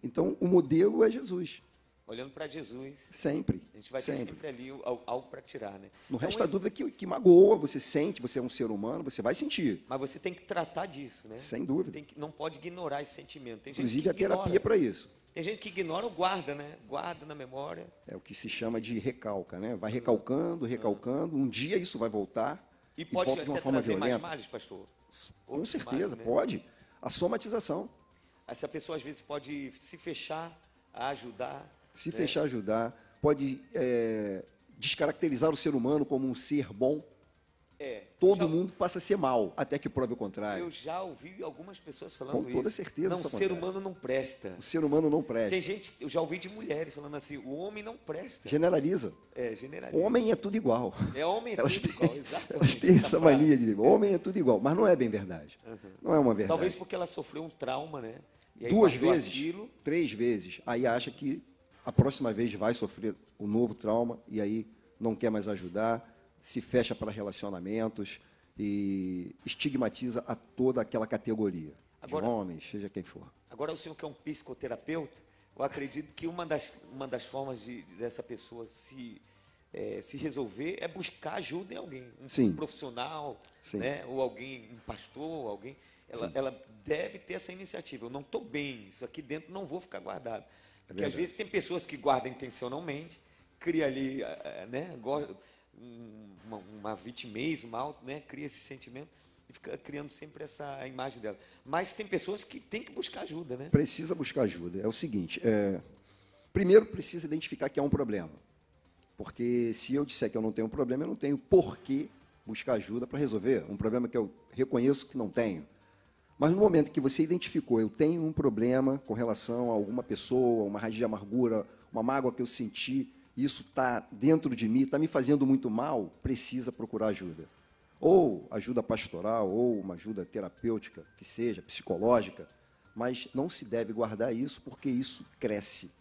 Então, o modelo é Jesus olhando para Jesus. Sempre. A gente vai sempre. ter sempre ali algo para tirar, né? Não então, resta esse... dúvida que, que magoa, você sente, você é um ser humano, você vai sentir. Mas você tem que tratar disso, né? Sem dúvida. Que, não pode ignorar esse sentimento. Tem Inclusive a terapia para isso. Tem gente que ignora ou guarda, né? Guarda na memória. É o que se chama de recalca, né? Vai recalcando, recalcando. Um dia isso vai voltar. E pode e de uma forma violenta. mais males, pastor? Com certeza, né? pode. A somatização. Essa pessoa às vezes pode se fechar a ajudar se fechar ajudar, pode é, descaracterizar o ser humano como um ser bom, É, Todo já- mundo passa a ser mal, até que prove o Eu contrário. já ouvi algumas pessoas falando Com toda isso. certeza Não, isso o ser acontece. humano não presta. O ser humano não Tem presta. gente, eu já ouvi de mulheres falando assim, o homem não presta. Generaliza. É, O generaliza. homem é tudo igual. É homem é Elas tudo têm, igual, exatamente. elas têm essa mania de homem é tudo igual, mas não é bem verdade. Não é uma verdade. Talvez porque ela sofreu um trauma, né? E Duas vezes, aquilo. três vezes, aí acha que a próxima vez vai sofrer um novo trauma e aí não quer mais ajudar, se fecha para relacionamentos e estigmatiza a toda aquela categoria Agora- de homens, seja quem for. Agora, o senhor que é um psicoterapeuta, eu acredito que uma das, uma das formas de, de- dessa pessoa se, eh, se resolver é buscar ajuda em alguém. Um Sim. profissional, Sim. né? ou alguém, um pastor, alguém. Ela, ela deve ter essa iniciativa. Eu não estou bem, isso aqui dentro não vou ficar guardado. Porque às vezes tem pessoas que guardam intencionalmente, cria ali, eh, eh, né? um- Uma, uma vitimez, uma auto, né? Cria esse sentimento e fica criando sempre essa imagem dela. Mas tem pessoas que têm que buscar ajuda, né? Precisa buscar ajuda. É o seguinte, é, primeiro precisa identificar que há um problema. Porque se eu disser que eu não tenho um problema, eu não tenho por que buscar ajuda para resolver um problema que eu reconheço que não tenho. Mas no momento que você identificou, eu tenho um problema com relação a alguma pessoa, uma raiz de amargura, uma mágoa que eu senti, isso está dentro de mim, está me fazendo muito mal, precisa procurar ajuda. Ou ajuda pastoral, ou uma ajuda terapêutica, que seja, psicológica, mas não se deve guardar isso porque isso cresce.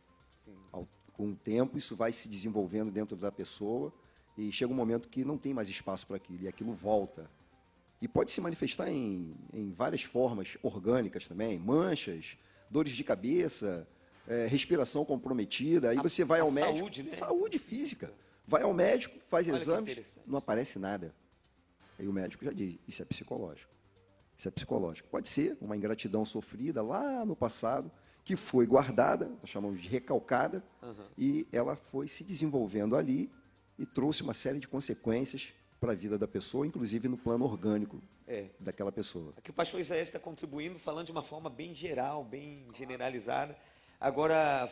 Com o tempo, isso vai se desenvolvendo dentro da pessoa e chega um momento que não tem mais espaço para aquilo, e aquilo volta. E pode se manifestar em, em várias formas orgânicas também, manchas, dores de cabeça, eh, respiração comprometida. Aí A- você vai ao médico. saúde, né? Saúde física. Vai ao médico, faz Olha exames, não aparece nada. Aí o médico já diz: isso é psicológico. Isso é psicológico. Pode ser uma ingratidão sofrida lá no passado, que foi guardada, nós chamamos de recalcada, e ela foi se desenvolvendo ali e trouxe uma série de consequências para a vida da pessoa, inclusive no plano orgânico É. daquela pessoa. Aqui o pastor Isaías está contribuindo, falando de uma forma bem geral, bem generalizada. Agora,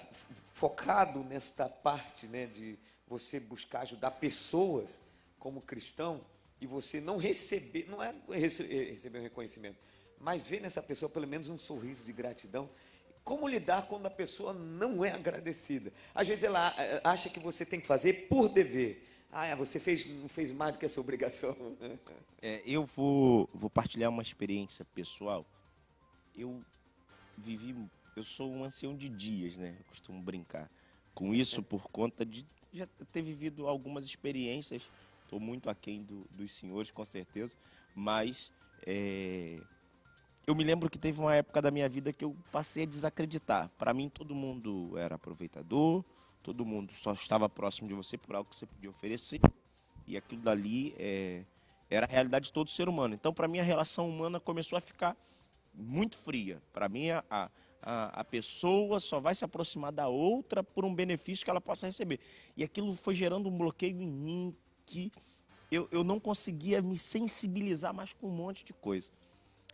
focado nesta parte né, de você buscar ajudar pessoas como cristão e você não receber, não é eh, receber um reconhecimento, mas ver nessa pessoa pelo menos um sorriso de gratidão. Como lidar quando a pessoa não é agradecida? Às vezes ela eh, acha que você tem que fazer por dever. Ah, você fez, não fez mais do que a sua obrigação. É, eu vou, vou partilhar uma experiência pessoal. Eu vivi, eu sou um ancião de dias, né? Eu costumo brincar com isso por conta de já ter vivido algumas experiências. Estou muito aquém do, dos senhores, com certeza, mas é, eu me lembro que teve uma época da minha vida que eu passei a desacreditar. Para mim, todo mundo era aproveitador, todo mundo só estava próximo de você por algo que você podia oferecer. E aquilo dali é, era a realidade de todo ser humano. Então, para mim, a relação humana começou a ficar muito fria. Para mim, a, a, a pessoa só vai se aproximar da outra por um benefício que ela possa receber. E aquilo foi gerando um bloqueio em mim que eu, eu não conseguia me sensibilizar mais com um monte de coisa.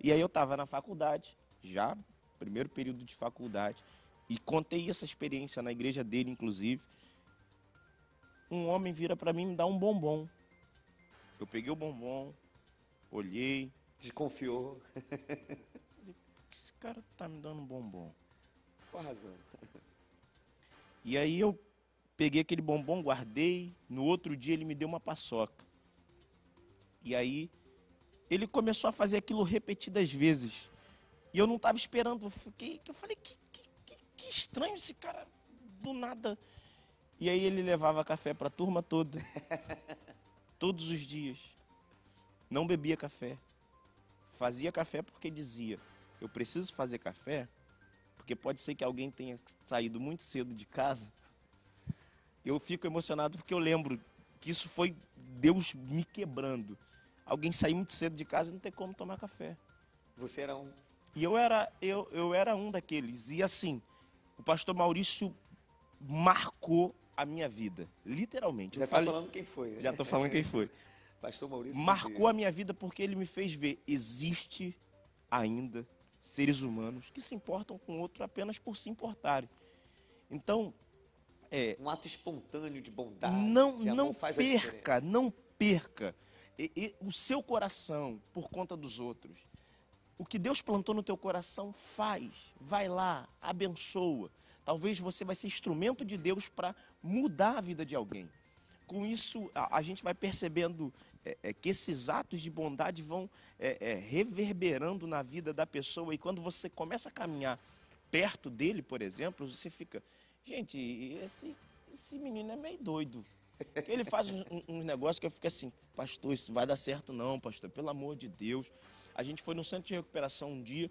E aí eu estava na faculdade, já, primeiro período de faculdade, e contei essa experiência na igreja dele, inclusive. Um homem vira para mim e me dá um bombom. Eu peguei o bombom, olhei, Desconfiou. que esse cara tá me dando um bombom? A razão? E aí eu peguei aquele bombom, guardei. No outro dia ele me deu uma paçoca. E aí ele começou a fazer aquilo repetidas vezes. E eu não estava esperando. Eu fiquei, eu falei, que, que, estranho esse cara do nada. E aí ele levava café para a turma toda. Todos os dias. Não bebia café. Fazia café porque dizia: Eu preciso fazer café porque pode ser que alguém tenha saído muito cedo de casa. Eu fico emocionado porque eu lembro que isso foi Deus me quebrando. Alguém sair muito cedo de casa e não ter como tomar café. Você era um. E eu era, eu, eu era um daqueles. E assim, o pastor Maurício marcou a minha vida, literalmente. Já Eu está falei- falando quem foi. né? já tô falando quem foi. Pastor Maurício. Marcou a minha vida porque ele me fez ver, existe ainda seres humanos que se importam com o outro apenas por se importarem. Então, é, Um ato espontâneo de bondade. não, não perca, não perca e, e, o seu coração por conta dos outros. O que Deus plantou no teu coração, faz. Vai lá, abençoa. Talvez você vai ser instrumento de Deus para mudar a vida de alguém. Com isso, a, a gente vai percebendo é, é, que esses atos de bondade vão é, é, reverberando na vida da pessoa. E quando você começa a caminhar perto dele, por exemplo, você fica, gente, esse, esse menino é meio doido. Ele faz uns um, um negócios que eu fico assim, pastor, isso vai dar certo não, pastor, pelo amor de Deus. A gente foi no centro de recuperação um dia,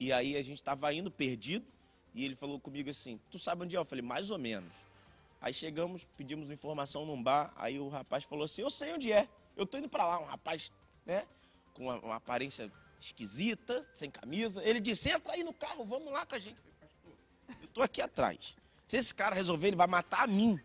e aí a gente estava indo perdido, e ele falou comigo assim, tu sabe onde é? Eu falei, mais ou menos. Aí chegamos, pedimos informação num bar, aí o rapaz falou assim, eu sei onde é, eu tô indo para lá, um rapaz, né, com uma, uma, aparência esquisita, sem camisa. Ele disse, entra aí no carro, vamos lá com a gente. Eu, tô aqui atrás. Se esse cara resolver, ele vai matar a mim.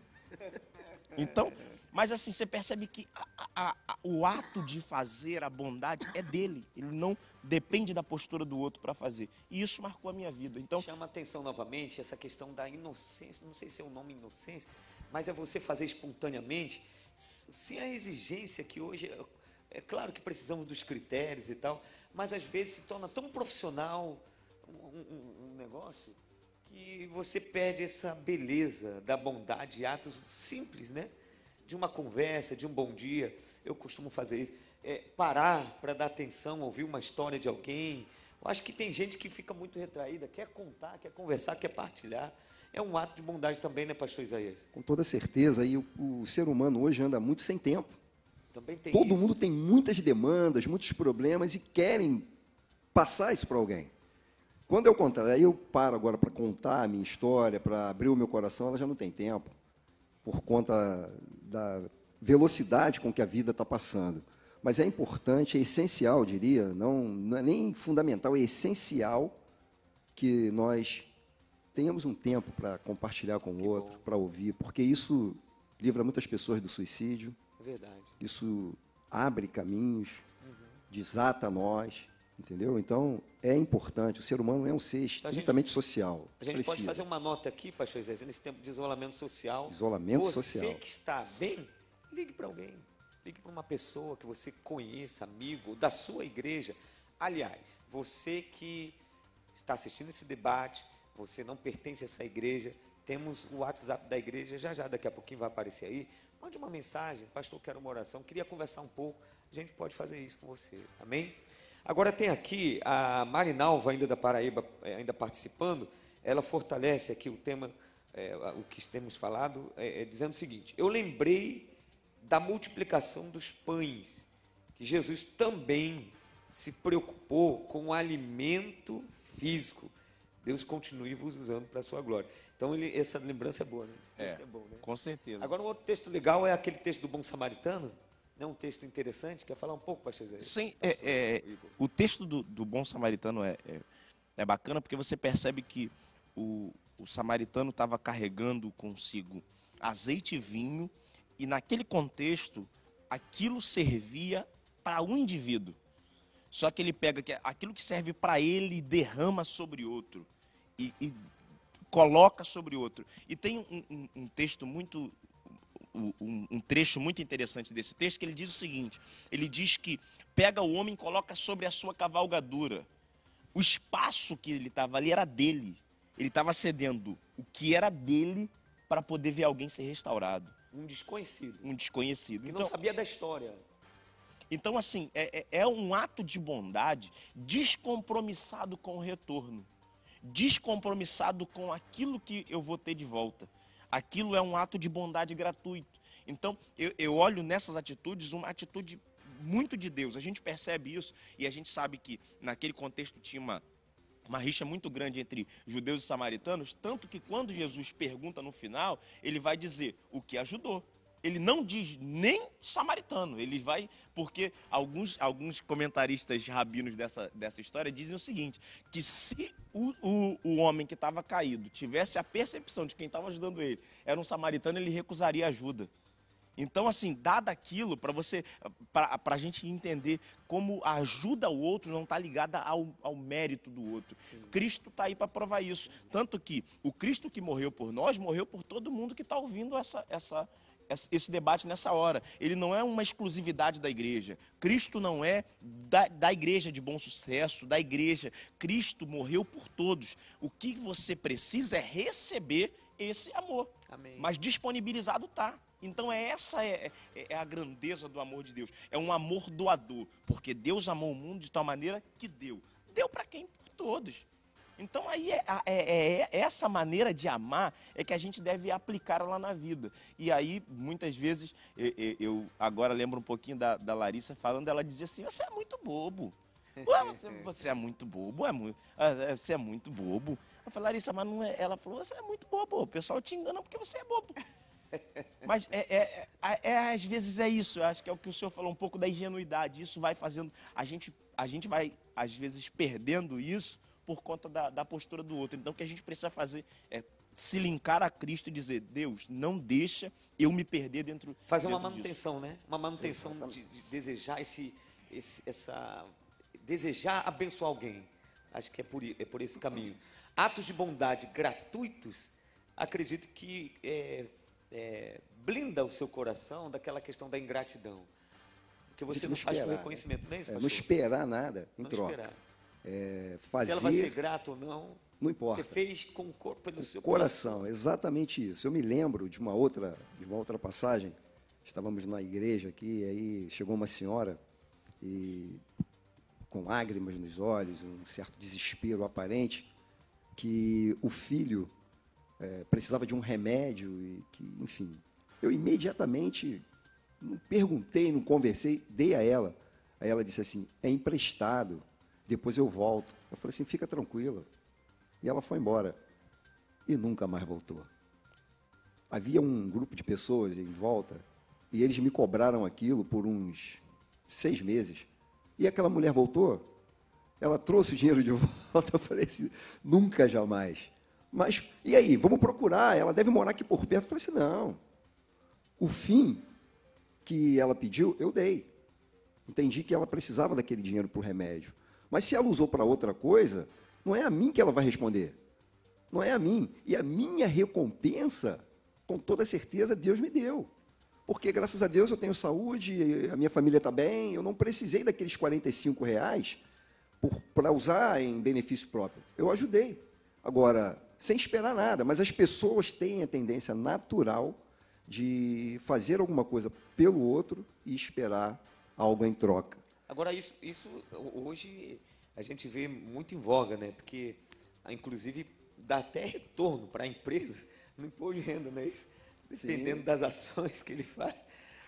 Então, mas assim, você percebe que a, a, a, o ato de fazer a bondade é dele. Ele não depende da postura do outro para fazer. E isso marcou a minha vida. Então, chama atenção novamente essa questão da inocência. Não sei se é o nome inocência, mas é você fazer espontaneamente, sem a exigência que hoje é claro que precisamos dos critérios e tal, mas às vezes se torna tão profissional um, um, um negócio que você perde essa beleza da bondade, atos simples, né? De uma conversa, de um bom dia. Eu costumo fazer isso. É, parar para dar atenção, ouvir uma história de alguém. Eu acho que tem gente que fica muito retraída, quer contar, quer conversar, quer partilhar. É um ato de bondade também, né, pastor Isaías? Com toda certeza. E o, o ser humano hoje anda muito sem tempo. Também tem Todo isso. mundo tem muitas demandas, muitos problemas e querem passar isso para alguém. Quando eu contar, aí eu paro agora para contar a minha história, para abrir o meu coração, ela já não tem tempo, por conta da velocidade com que a vida está passando. Mas é importante, é essencial, eu diria, não, não é nem fundamental, é essencial que nós tenhamos um tempo para compartilhar com o outro, para ouvir, porque isso livra muitas pessoas do suicídio. É verdade. Isso abre caminhos, uhum. desata nós, Entendeu? Então, é importante. O ser humano é um ser estritamente então, social. A gente precisa. pode fazer uma nota aqui, pastor Zé, nesse tempo de isolamento social. Isolamento você social. Você que está bem, ligue para alguém. Ligue para uma pessoa que você conheça, amigo, da sua igreja. Aliás, você que está assistindo esse debate, você não pertence a essa igreja, temos o WhatsApp da igreja, já já daqui a pouquinho vai aparecer aí. Mande uma mensagem, pastor, quero uma oração, queria conversar um pouco. A gente pode fazer isso com você. Amém? Agora tem aqui a Marinalva, ainda da Paraíba, eh, ainda participando, ela fortalece aqui o tema, é, o que temos falado, é, é, dizendo o seguinte: Eu lembrei da multiplicação dos pães, que Jesus também se preocupou com o alimento físico. Deus continue vos usando para a sua glória. Então, ele, essa lembrança é boa, né? Esse texto é, é bom, né? Com certeza. Agora, um outro texto legal é aquele texto do bom samaritano, não é um texto interessante? Quer falar um pouco, pastor Zé? Sim, é, é, o texto do, do bom samaritano é, é, é, bacana porque você percebe que o, o samaritano estava carregando consigo azeite e vinho e naquele contexto aquilo servia para um indivíduo. Só que ele pega que aquilo que serve para ele e derrama sobre outro. E, e, coloca sobre outro. E tem um, um, um texto muito um, um trecho muito interessante desse texto, que ele diz o seguinte: ele diz que pega o homem e coloca sobre a sua cavalgadura. O espaço que ele estava ali era dele. Ele estava cedendo o que era dele para poder ver alguém ser restaurado. Um desconhecido. Um desconhecido. Que então, não sabia da história. Então, assim, é, é, é um ato de bondade descompromissado com o retorno. Descompromissado com aquilo que eu vou ter de volta aquilo é um ato de bondade gratuito. Então, eu, eu olho nessas atitudes uma atitude muito de Deus. A gente percebe isso e a gente sabe que naquele contexto tinha uma, uma rixa muito grande entre judeus e samaritanos, tanto que quando Jesus pergunta no final, ele vai dizer o que ajudou ele não diz nem samaritano, ele vai, porque alguns, alguns comentaristas rabinos dessa, dessa história dizem o seguinte: que se o, o, o homem que estava caído tivesse a percepção de quem estava ajudando ele era um samaritano, ele recusaria ajuda. Então, assim, dado aquilo, para você, para a gente entender como a ajuda ao outro não está ligada ao, ao mérito do outro. Sim. Cristo está aí para provar isso. Tanto que o Cristo que morreu por nós, morreu por todo mundo que está ouvindo essa, essa, esse debate nessa hora. Ele não é uma exclusividade da igreja. Cristo não é da, da igreja de bom sucesso, da igreja. Cristo morreu por todos. O que você precisa é receber esse amor. Amém. Mas disponibilizado tá. Então é essa é, é, é, a grandeza do amor de Deus. É um amor doador, porque Deus amou o mundo de tal maneira que deu. Deu para quem? Por todos. Então aí é, é, é, essa maneira de amar é que a gente deve aplicar lá na vida. E aí, muitas vezes, eu, eu agora lembro um pouquinho da, da, Larissa falando, ela dizia assim, você é muito bobo. Ué, você, você, é muito bobo, é muito, você é muito bobo. Eu falei, Larissa, mas não é. Ela falou, você é muito bobo, o pessoal te engana porque você é bobo. Mas é, é, é, é, às vezes é isso, eu acho que é o que o senhor falou, um pouco da ingenuidade. Isso vai fazendo. A gente, a gente vai, às vezes, perdendo isso por conta da, da postura do outro. Então, o que a gente precisa fazer é se linkar a Cristo e dizer: Deus, não deixa eu me perder dentro Fazer dentro uma manutenção, disso. né? Uma manutenção de, de, desejar esse, esse, essa. Desejar abençoar alguém. Acho que é por, é por esse caminho. Atos de bondade gratuitos, acredito que é, é, blinda o seu coração daquela questão da ingratidão. Porque você não, não faz esperar, reconhecimento, não é isso, é, Não esperar nada em não troca. Esperar. É, fazer... Se ela vai ser grata ou não, não importa. Você fez com o corpo no seu coração. coração. Exatamente isso. Eu me lembro de uma outra, de uma outra passagem. Estávamos na igreja aqui, e aí chegou uma senhora e com lágrimas nos olhos, um certo desespero aparente, que o filho é, precisava de um remédio e que, enfim, eu imediatamente não perguntei, não conversei, dei a ela. Aí ela disse assim: é emprestado, depois eu volto. Eu falei assim: fica tranquila. E ela foi embora e nunca mais voltou. Havia um grupo de pessoas em volta e eles me cobraram aquilo por uns seis meses. E aquela mulher voltou, ela trouxe o dinheiro de volta. Eu falei assim: nunca, jamais. Mas, e aí, vamos procurar, ela deve morar aqui por perto. Eu falei assim, não. O fim que ela pediu, eu dei. Entendi que ela precisava daquele dinheiro para o remédio. Mas se ela usou para outra coisa, não é a mim que ela vai responder. Não é a mim. E a minha recompensa, com toda certeza, Deus me deu. Porque, graças a Deus, eu tenho saúde, a minha família está bem, eu não precisei daqueles 45 reais para usar em benefício próprio. Eu ajudei. Agora, sem esperar nada, mas as pessoas têm a tendência natural de fazer alguma coisa pelo outro e esperar algo em troca. Agora, isso, isso hoje a gente vê muito em voga, né? Porque, inclusive, dá até retorno para a empresa no imposto de renda, não é isso? Dependendo Sim. das ações que ele faz,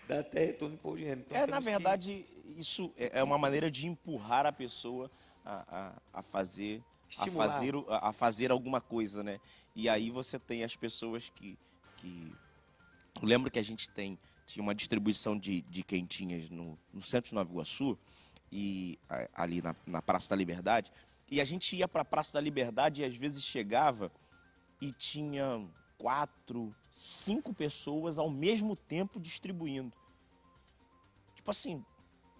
dá até retorno no imposto de renda. Então, é, na verdade, que... isso é, é uma maneira de empurrar a pessoa a, a, a fazer a fazer, a fazer alguma coisa, né? E aí você tem as pessoas que. que... Eu lembro que a gente tem, tinha uma distribuição de, de quentinhas no, no centro de Nova Iguaçu, e ali na, na Praça da Liberdade, e a gente ia para a Praça da Liberdade e às vezes chegava e tinha quatro, cinco pessoas ao mesmo tempo distribuindo. Tipo assim,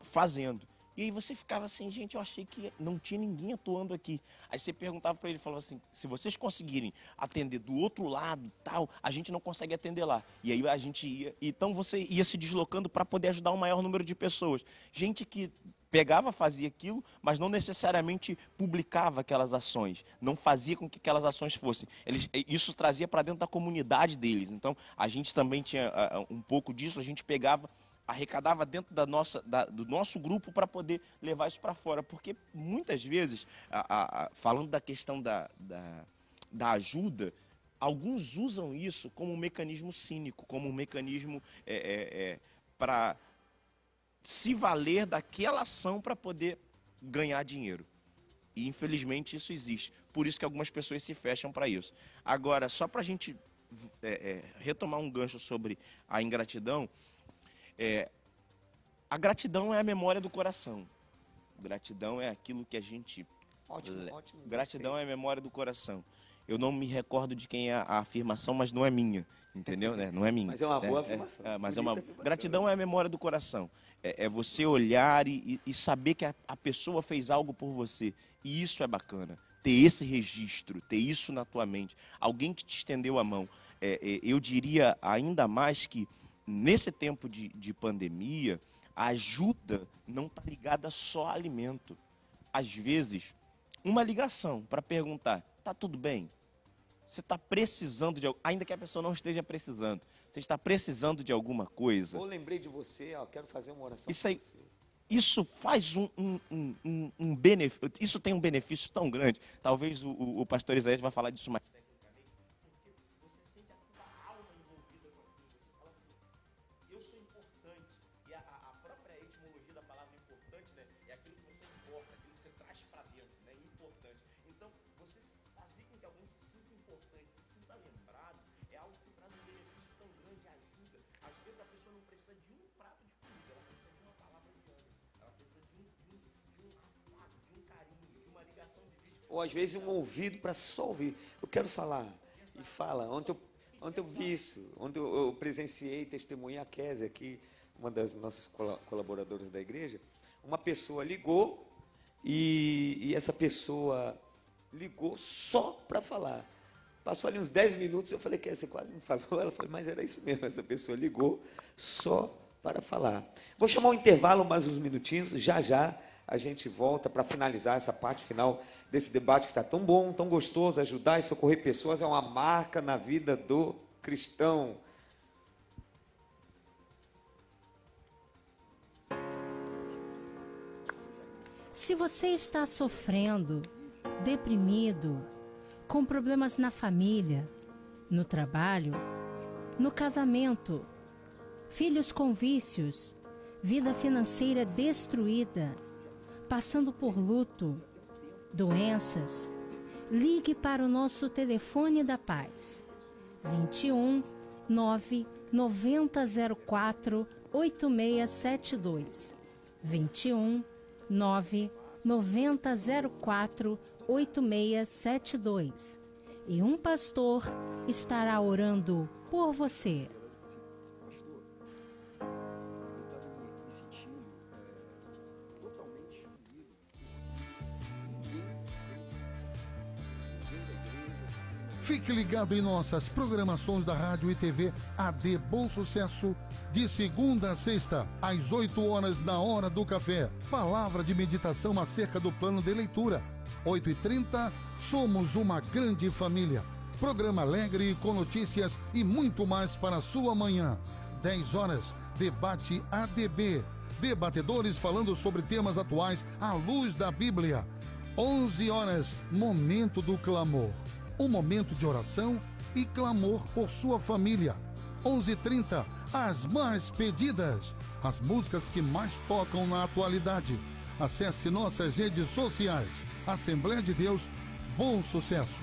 fazendo. E aí você ficava assim, gente, eu achei que não tinha ninguém atuando aqui. Aí você perguntava para ele, falava assim, se vocês conseguirem atender do outro lado, tal, a gente não consegue atender lá. E aí a gente ia, então você ia se deslocando para poder ajudar um maior número de pessoas. Gente que pegava, fazia aquilo, mas não necessariamente publicava aquelas ações, não fazia com que aquelas ações fossem. Eles, isso trazia para dentro da comunidade deles. Então, a gente também tinha uh, um pouco disso, a gente pegava arrecadava dentro da nossa, da, do nosso grupo para poder levar isso para fora. Porque muitas vezes, a, a, falando da questão da, da, da, ajuda, alguns usam isso como um mecanismo cínico, como um mecanismo é, é, é, para se valer daquela ação para poder ganhar dinheiro. E infelizmente isso existe. Por isso que algumas pessoas se fecham para isso. Agora, só para a gente é, é, retomar um gancho sobre a ingratidão, é, a gratidão é a memória do coração. Gratidão é aquilo que a gente. Ótimo, ótimo. Gratidão é a memória do coração. Eu não me recordo de quem é a afirmação, mas não é minha, entendeu? né? Não é minha. Mas é uma boa é, afirmação. É, mas é uma gratidão é a memória do coração. É, é você olhar e, e, saber que a, a pessoa fez algo por você. E isso é bacana. Ter esse registro, ter isso na tua mente. Alguém que te estendeu a mão. É, é, eu diria ainda mais que nesse tempo de, de pandemia, a ajuda não está ligada só a alimento. Às vezes, uma ligação para perguntar: está tudo bem? Você está precisando de algo, ainda que a pessoa não esteja precisando, você está precisando de alguma coisa? Ou lembrei de você, ó, quero fazer uma oração isso aí, você. Isso faz um, um, um, um, benefício, isso tem um benefício tão grande. Talvez o, o, o pastor Isaías vai falar disso mais ou às vezes um ouvido para só ouvir. Eu quero falar. E fala. Ontem eu, ontem eu vi isso. Ontem eu, presenciei, testemunhei a Kézia aqui, uma das nossas colaboradoras da igreja. Uma pessoa ligou e, e essa pessoa ligou só para falar. Passou ali uns 10 minutos, eu falei, que você quase não falou. Ela falou, mas era isso mesmo, essa pessoa ligou só para falar. Vou chamar um intervalo mais uns minutinhos, já já a gente volta para finalizar essa parte final desse debate que está tão bom, tão gostoso. Ajudar e socorrer pessoas é uma marca na vida do cristão. Se você está sofrendo, deprimido, com problemas na família, no trabalho, no casamento, filhos com vícios, vida financeira destruída, passando por luto, doenças, ligue para o nosso telefone da paz 21 9 9004 8672 21 9 9004 8672 e um pastor estará orando por você. Fique ligado em nossas programações da Rádio e TV AD Bom Sucesso, de segunda a sexta, às 8 horas na hora do café. Palavra de meditação acerca do plano de leitura. 8h30, somos uma grande família. Programa alegre com notícias e muito mais para a sua manhã. 10 horas, debate ADB. Debatedores falando sobre temas atuais à luz da Bíblia. 11 horas, momento do clamor um momento de oração e clamor por sua família. 11:30 as mais pedidas, as músicas que mais tocam na atualidade. Acesse nossas redes sociais. Assembleia de Deus, bom sucesso.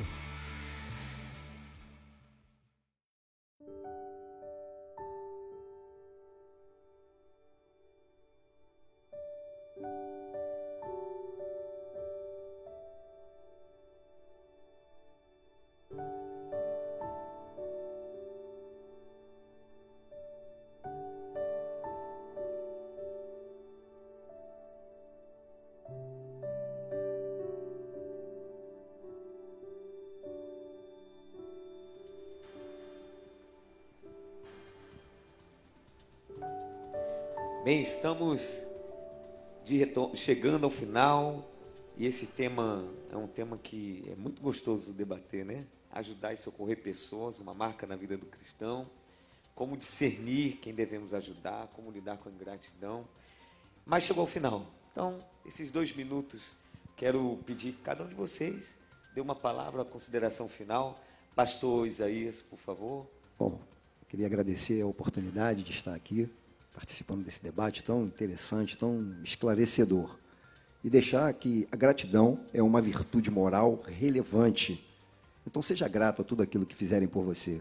Bem, estamos chegando ao final e esse tema é um tema que é muito gostoso de debater, né? Ajudar e socorrer pessoas, uma marca na vida do cristão, como discernir quem devemos ajudar, como lidar com a ingratidão. Mas chegou ao final. Então, esses dois minutos, quero pedir que cada um de vocês dê uma palavra, uma consideração final. Pastor Isaías, por favor. Bom, queria agradecer a oportunidade de estar aqui participando desse debate tão interessante, tão esclarecedor. E deixar que a gratidão é uma virtude moral relevante. Então seja grato a tudo aquilo que fizerem por você.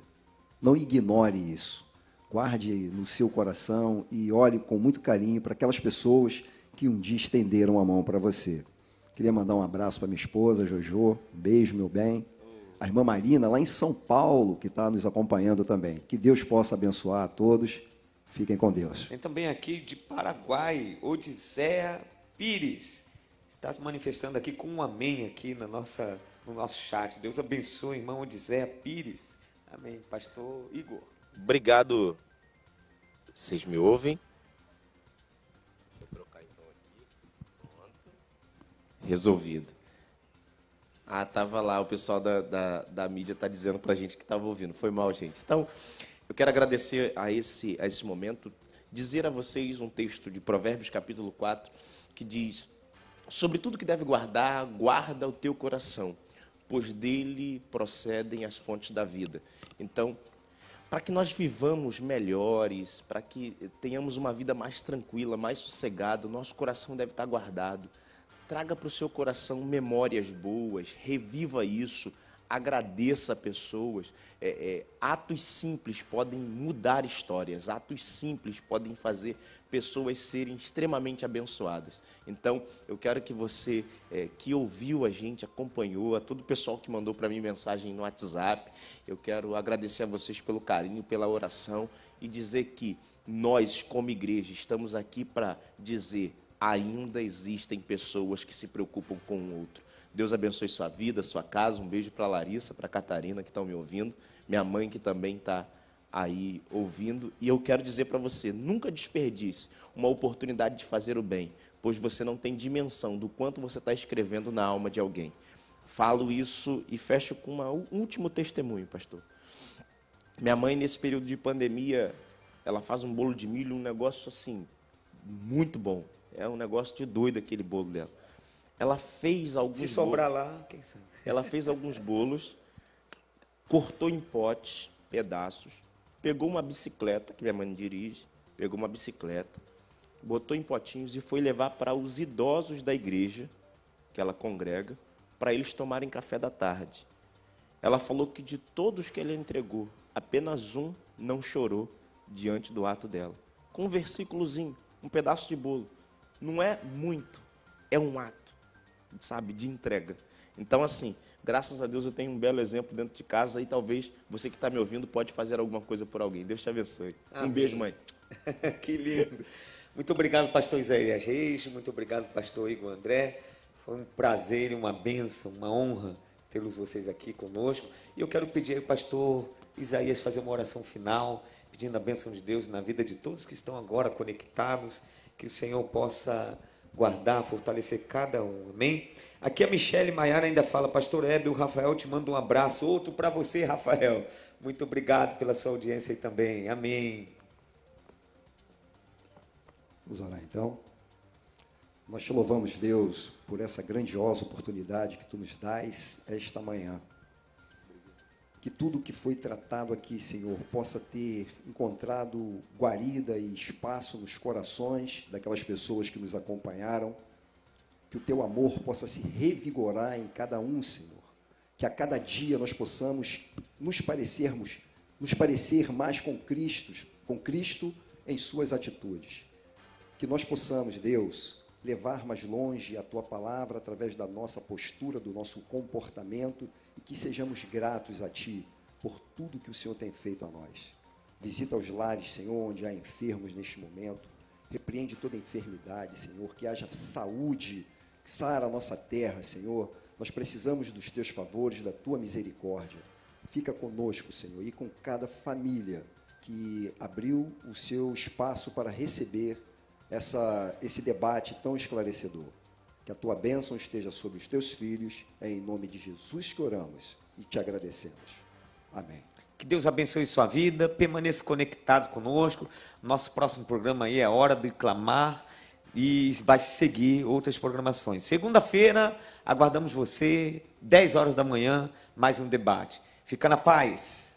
Não ignore isso. Guarde no seu coração e olhe com muito carinho para aquelas pessoas que um dia estenderam a mão para você. Queria mandar um abraço para minha esposa, Jojo. Um beijo, meu bem. A irmã Marina, lá em São Paulo, que está nos acompanhando também. Que Deus possa abençoar a todos Fiquem com Deus. Tem também aqui de Paraguai, Odisseia Pires. Está se manifestando aqui com um amém aqui na nossa, no nosso chat. Deus abençoe, irmão Odisseia Pires. Amém. Pastor Igor. Obrigado Vocês me ouvem? Deixa eu trocar então aqui. Pronto. Resolvido. Ah, tava lá, o pessoal da, da, da mídia está dizendo para a gente que estava ouvindo. Foi mal, gente. Então, eu quero agradecer a esse, a esse momento, dizer a vocês um texto de Provérbios, capítulo 4, que diz: Sobre tudo que deve guardar, guarda o teu coração, pois dele procedem as fontes da vida. Então, para que nós vivamos melhores, para que tenhamos uma vida mais tranquila, mais sossegada, nosso coração deve estar guardado. Traga para o seu coração memórias boas, reviva isso, agradeça pessoas. É, é, atos simples podem mudar histórias, atos simples podem fazer pessoas serem extremamente abençoadas. Então, eu quero que você é, que ouviu a gente, acompanhou, a todo o pessoal que mandou para mim mensagem no WhatsApp, eu quero agradecer a vocês pelo carinho, pela oração e dizer que nós, como igreja, estamos aqui para dizer ainda existem pessoas que se preocupam com o outro. Deus abençoe sua vida, sua casa. Um beijo para Larissa, para Catarina que estão me ouvindo, minha mãe que também está aí ouvindo. E eu quero dizer para você: nunca desperdice uma oportunidade de fazer o bem, pois você não tem dimensão do quanto você está escrevendo na alma de alguém. Falo isso e fecho com um último testemunho, pastor. Minha mãe, nesse período de pandemia, ela faz um bolo de milho, um negócio assim, muito bom. É um negócio de doido aquele bolo dela. Ela fez alguns Se sobrar bolos, lá, quem sabe? Ela fez alguns bolos, cortou em potes, pedaços, pegou uma bicicleta, que minha mãe dirige, pegou uma bicicleta, botou em potinhos e foi levar para os idosos da igreja, que ela congrega, para eles tomarem café da tarde. Ela falou que de todos que ele entregou, apenas um não chorou diante do ato dela. Com um versículozinho, um pedaço de bolo. Não é muito, é um ato, sabe, de entrega. Então, assim, graças a Deus eu tenho um belo exemplo dentro de casa e talvez você que está me ouvindo pode fazer alguma coisa por alguém. Deus te abençoe. Amém. Um beijo, mãe. que lindo. Muito obrigado, pastor Isaías Reis. Muito obrigado, pastor Igor André. Foi um prazer e uma bênção, uma honra tê-los vocês aqui conosco. E eu quero pedir ao pastor Isaías fazer uma oração final, pedindo a bênção de Deus na vida de todos que estão agora conectados que o Senhor possa guardar, fortalecer cada um. Amém? Aqui a Michele Maiara ainda fala, Pastor Hebe, o Rafael te manda um abraço. Outro para você, Rafael. Muito obrigado pela sua audiência aí também. Amém. Vamos orar então. Nós te louvamos, Deus, por essa grandiosa oportunidade que tu nos dás esta manhã que tudo que foi tratado aqui, Senhor, possa ter encontrado guarida e espaço nos corações daquelas pessoas que nos acompanharam, que o teu amor possa se revigorar em cada um, Senhor, que a cada dia nós possamos nos parecermos, nos parecer mais com Cristo, com Cristo em suas atitudes. Que nós possamos, Deus, levar mais longe a tua palavra através da nossa postura, do nosso comportamento que sejamos gratos a Ti por tudo que o Senhor tem feito a nós. Visita os lares, Senhor, onde há enfermos neste momento. Repreende toda enfermidade, Senhor. Que haja saúde, que a nossa terra, Senhor. Nós precisamos dos Teus favores, da Tua misericórdia. Fica conosco, Senhor, e com cada família que abriu o seu espaço para receber essa, esse debate tão esclarecedor. Que a tua bênção esteja sobre os teus filhos. É em nome de Jesus que oramos e te agradecemos. Amém. Que Deus abençoe sua vida, permaneça conectado conosco. Nosso próximo programa aí é Hora de Clamar e vai seguir outras programações. Segunda-feira, aguardamos você, 10 horas da manhã, mais um debate. Fica na paz.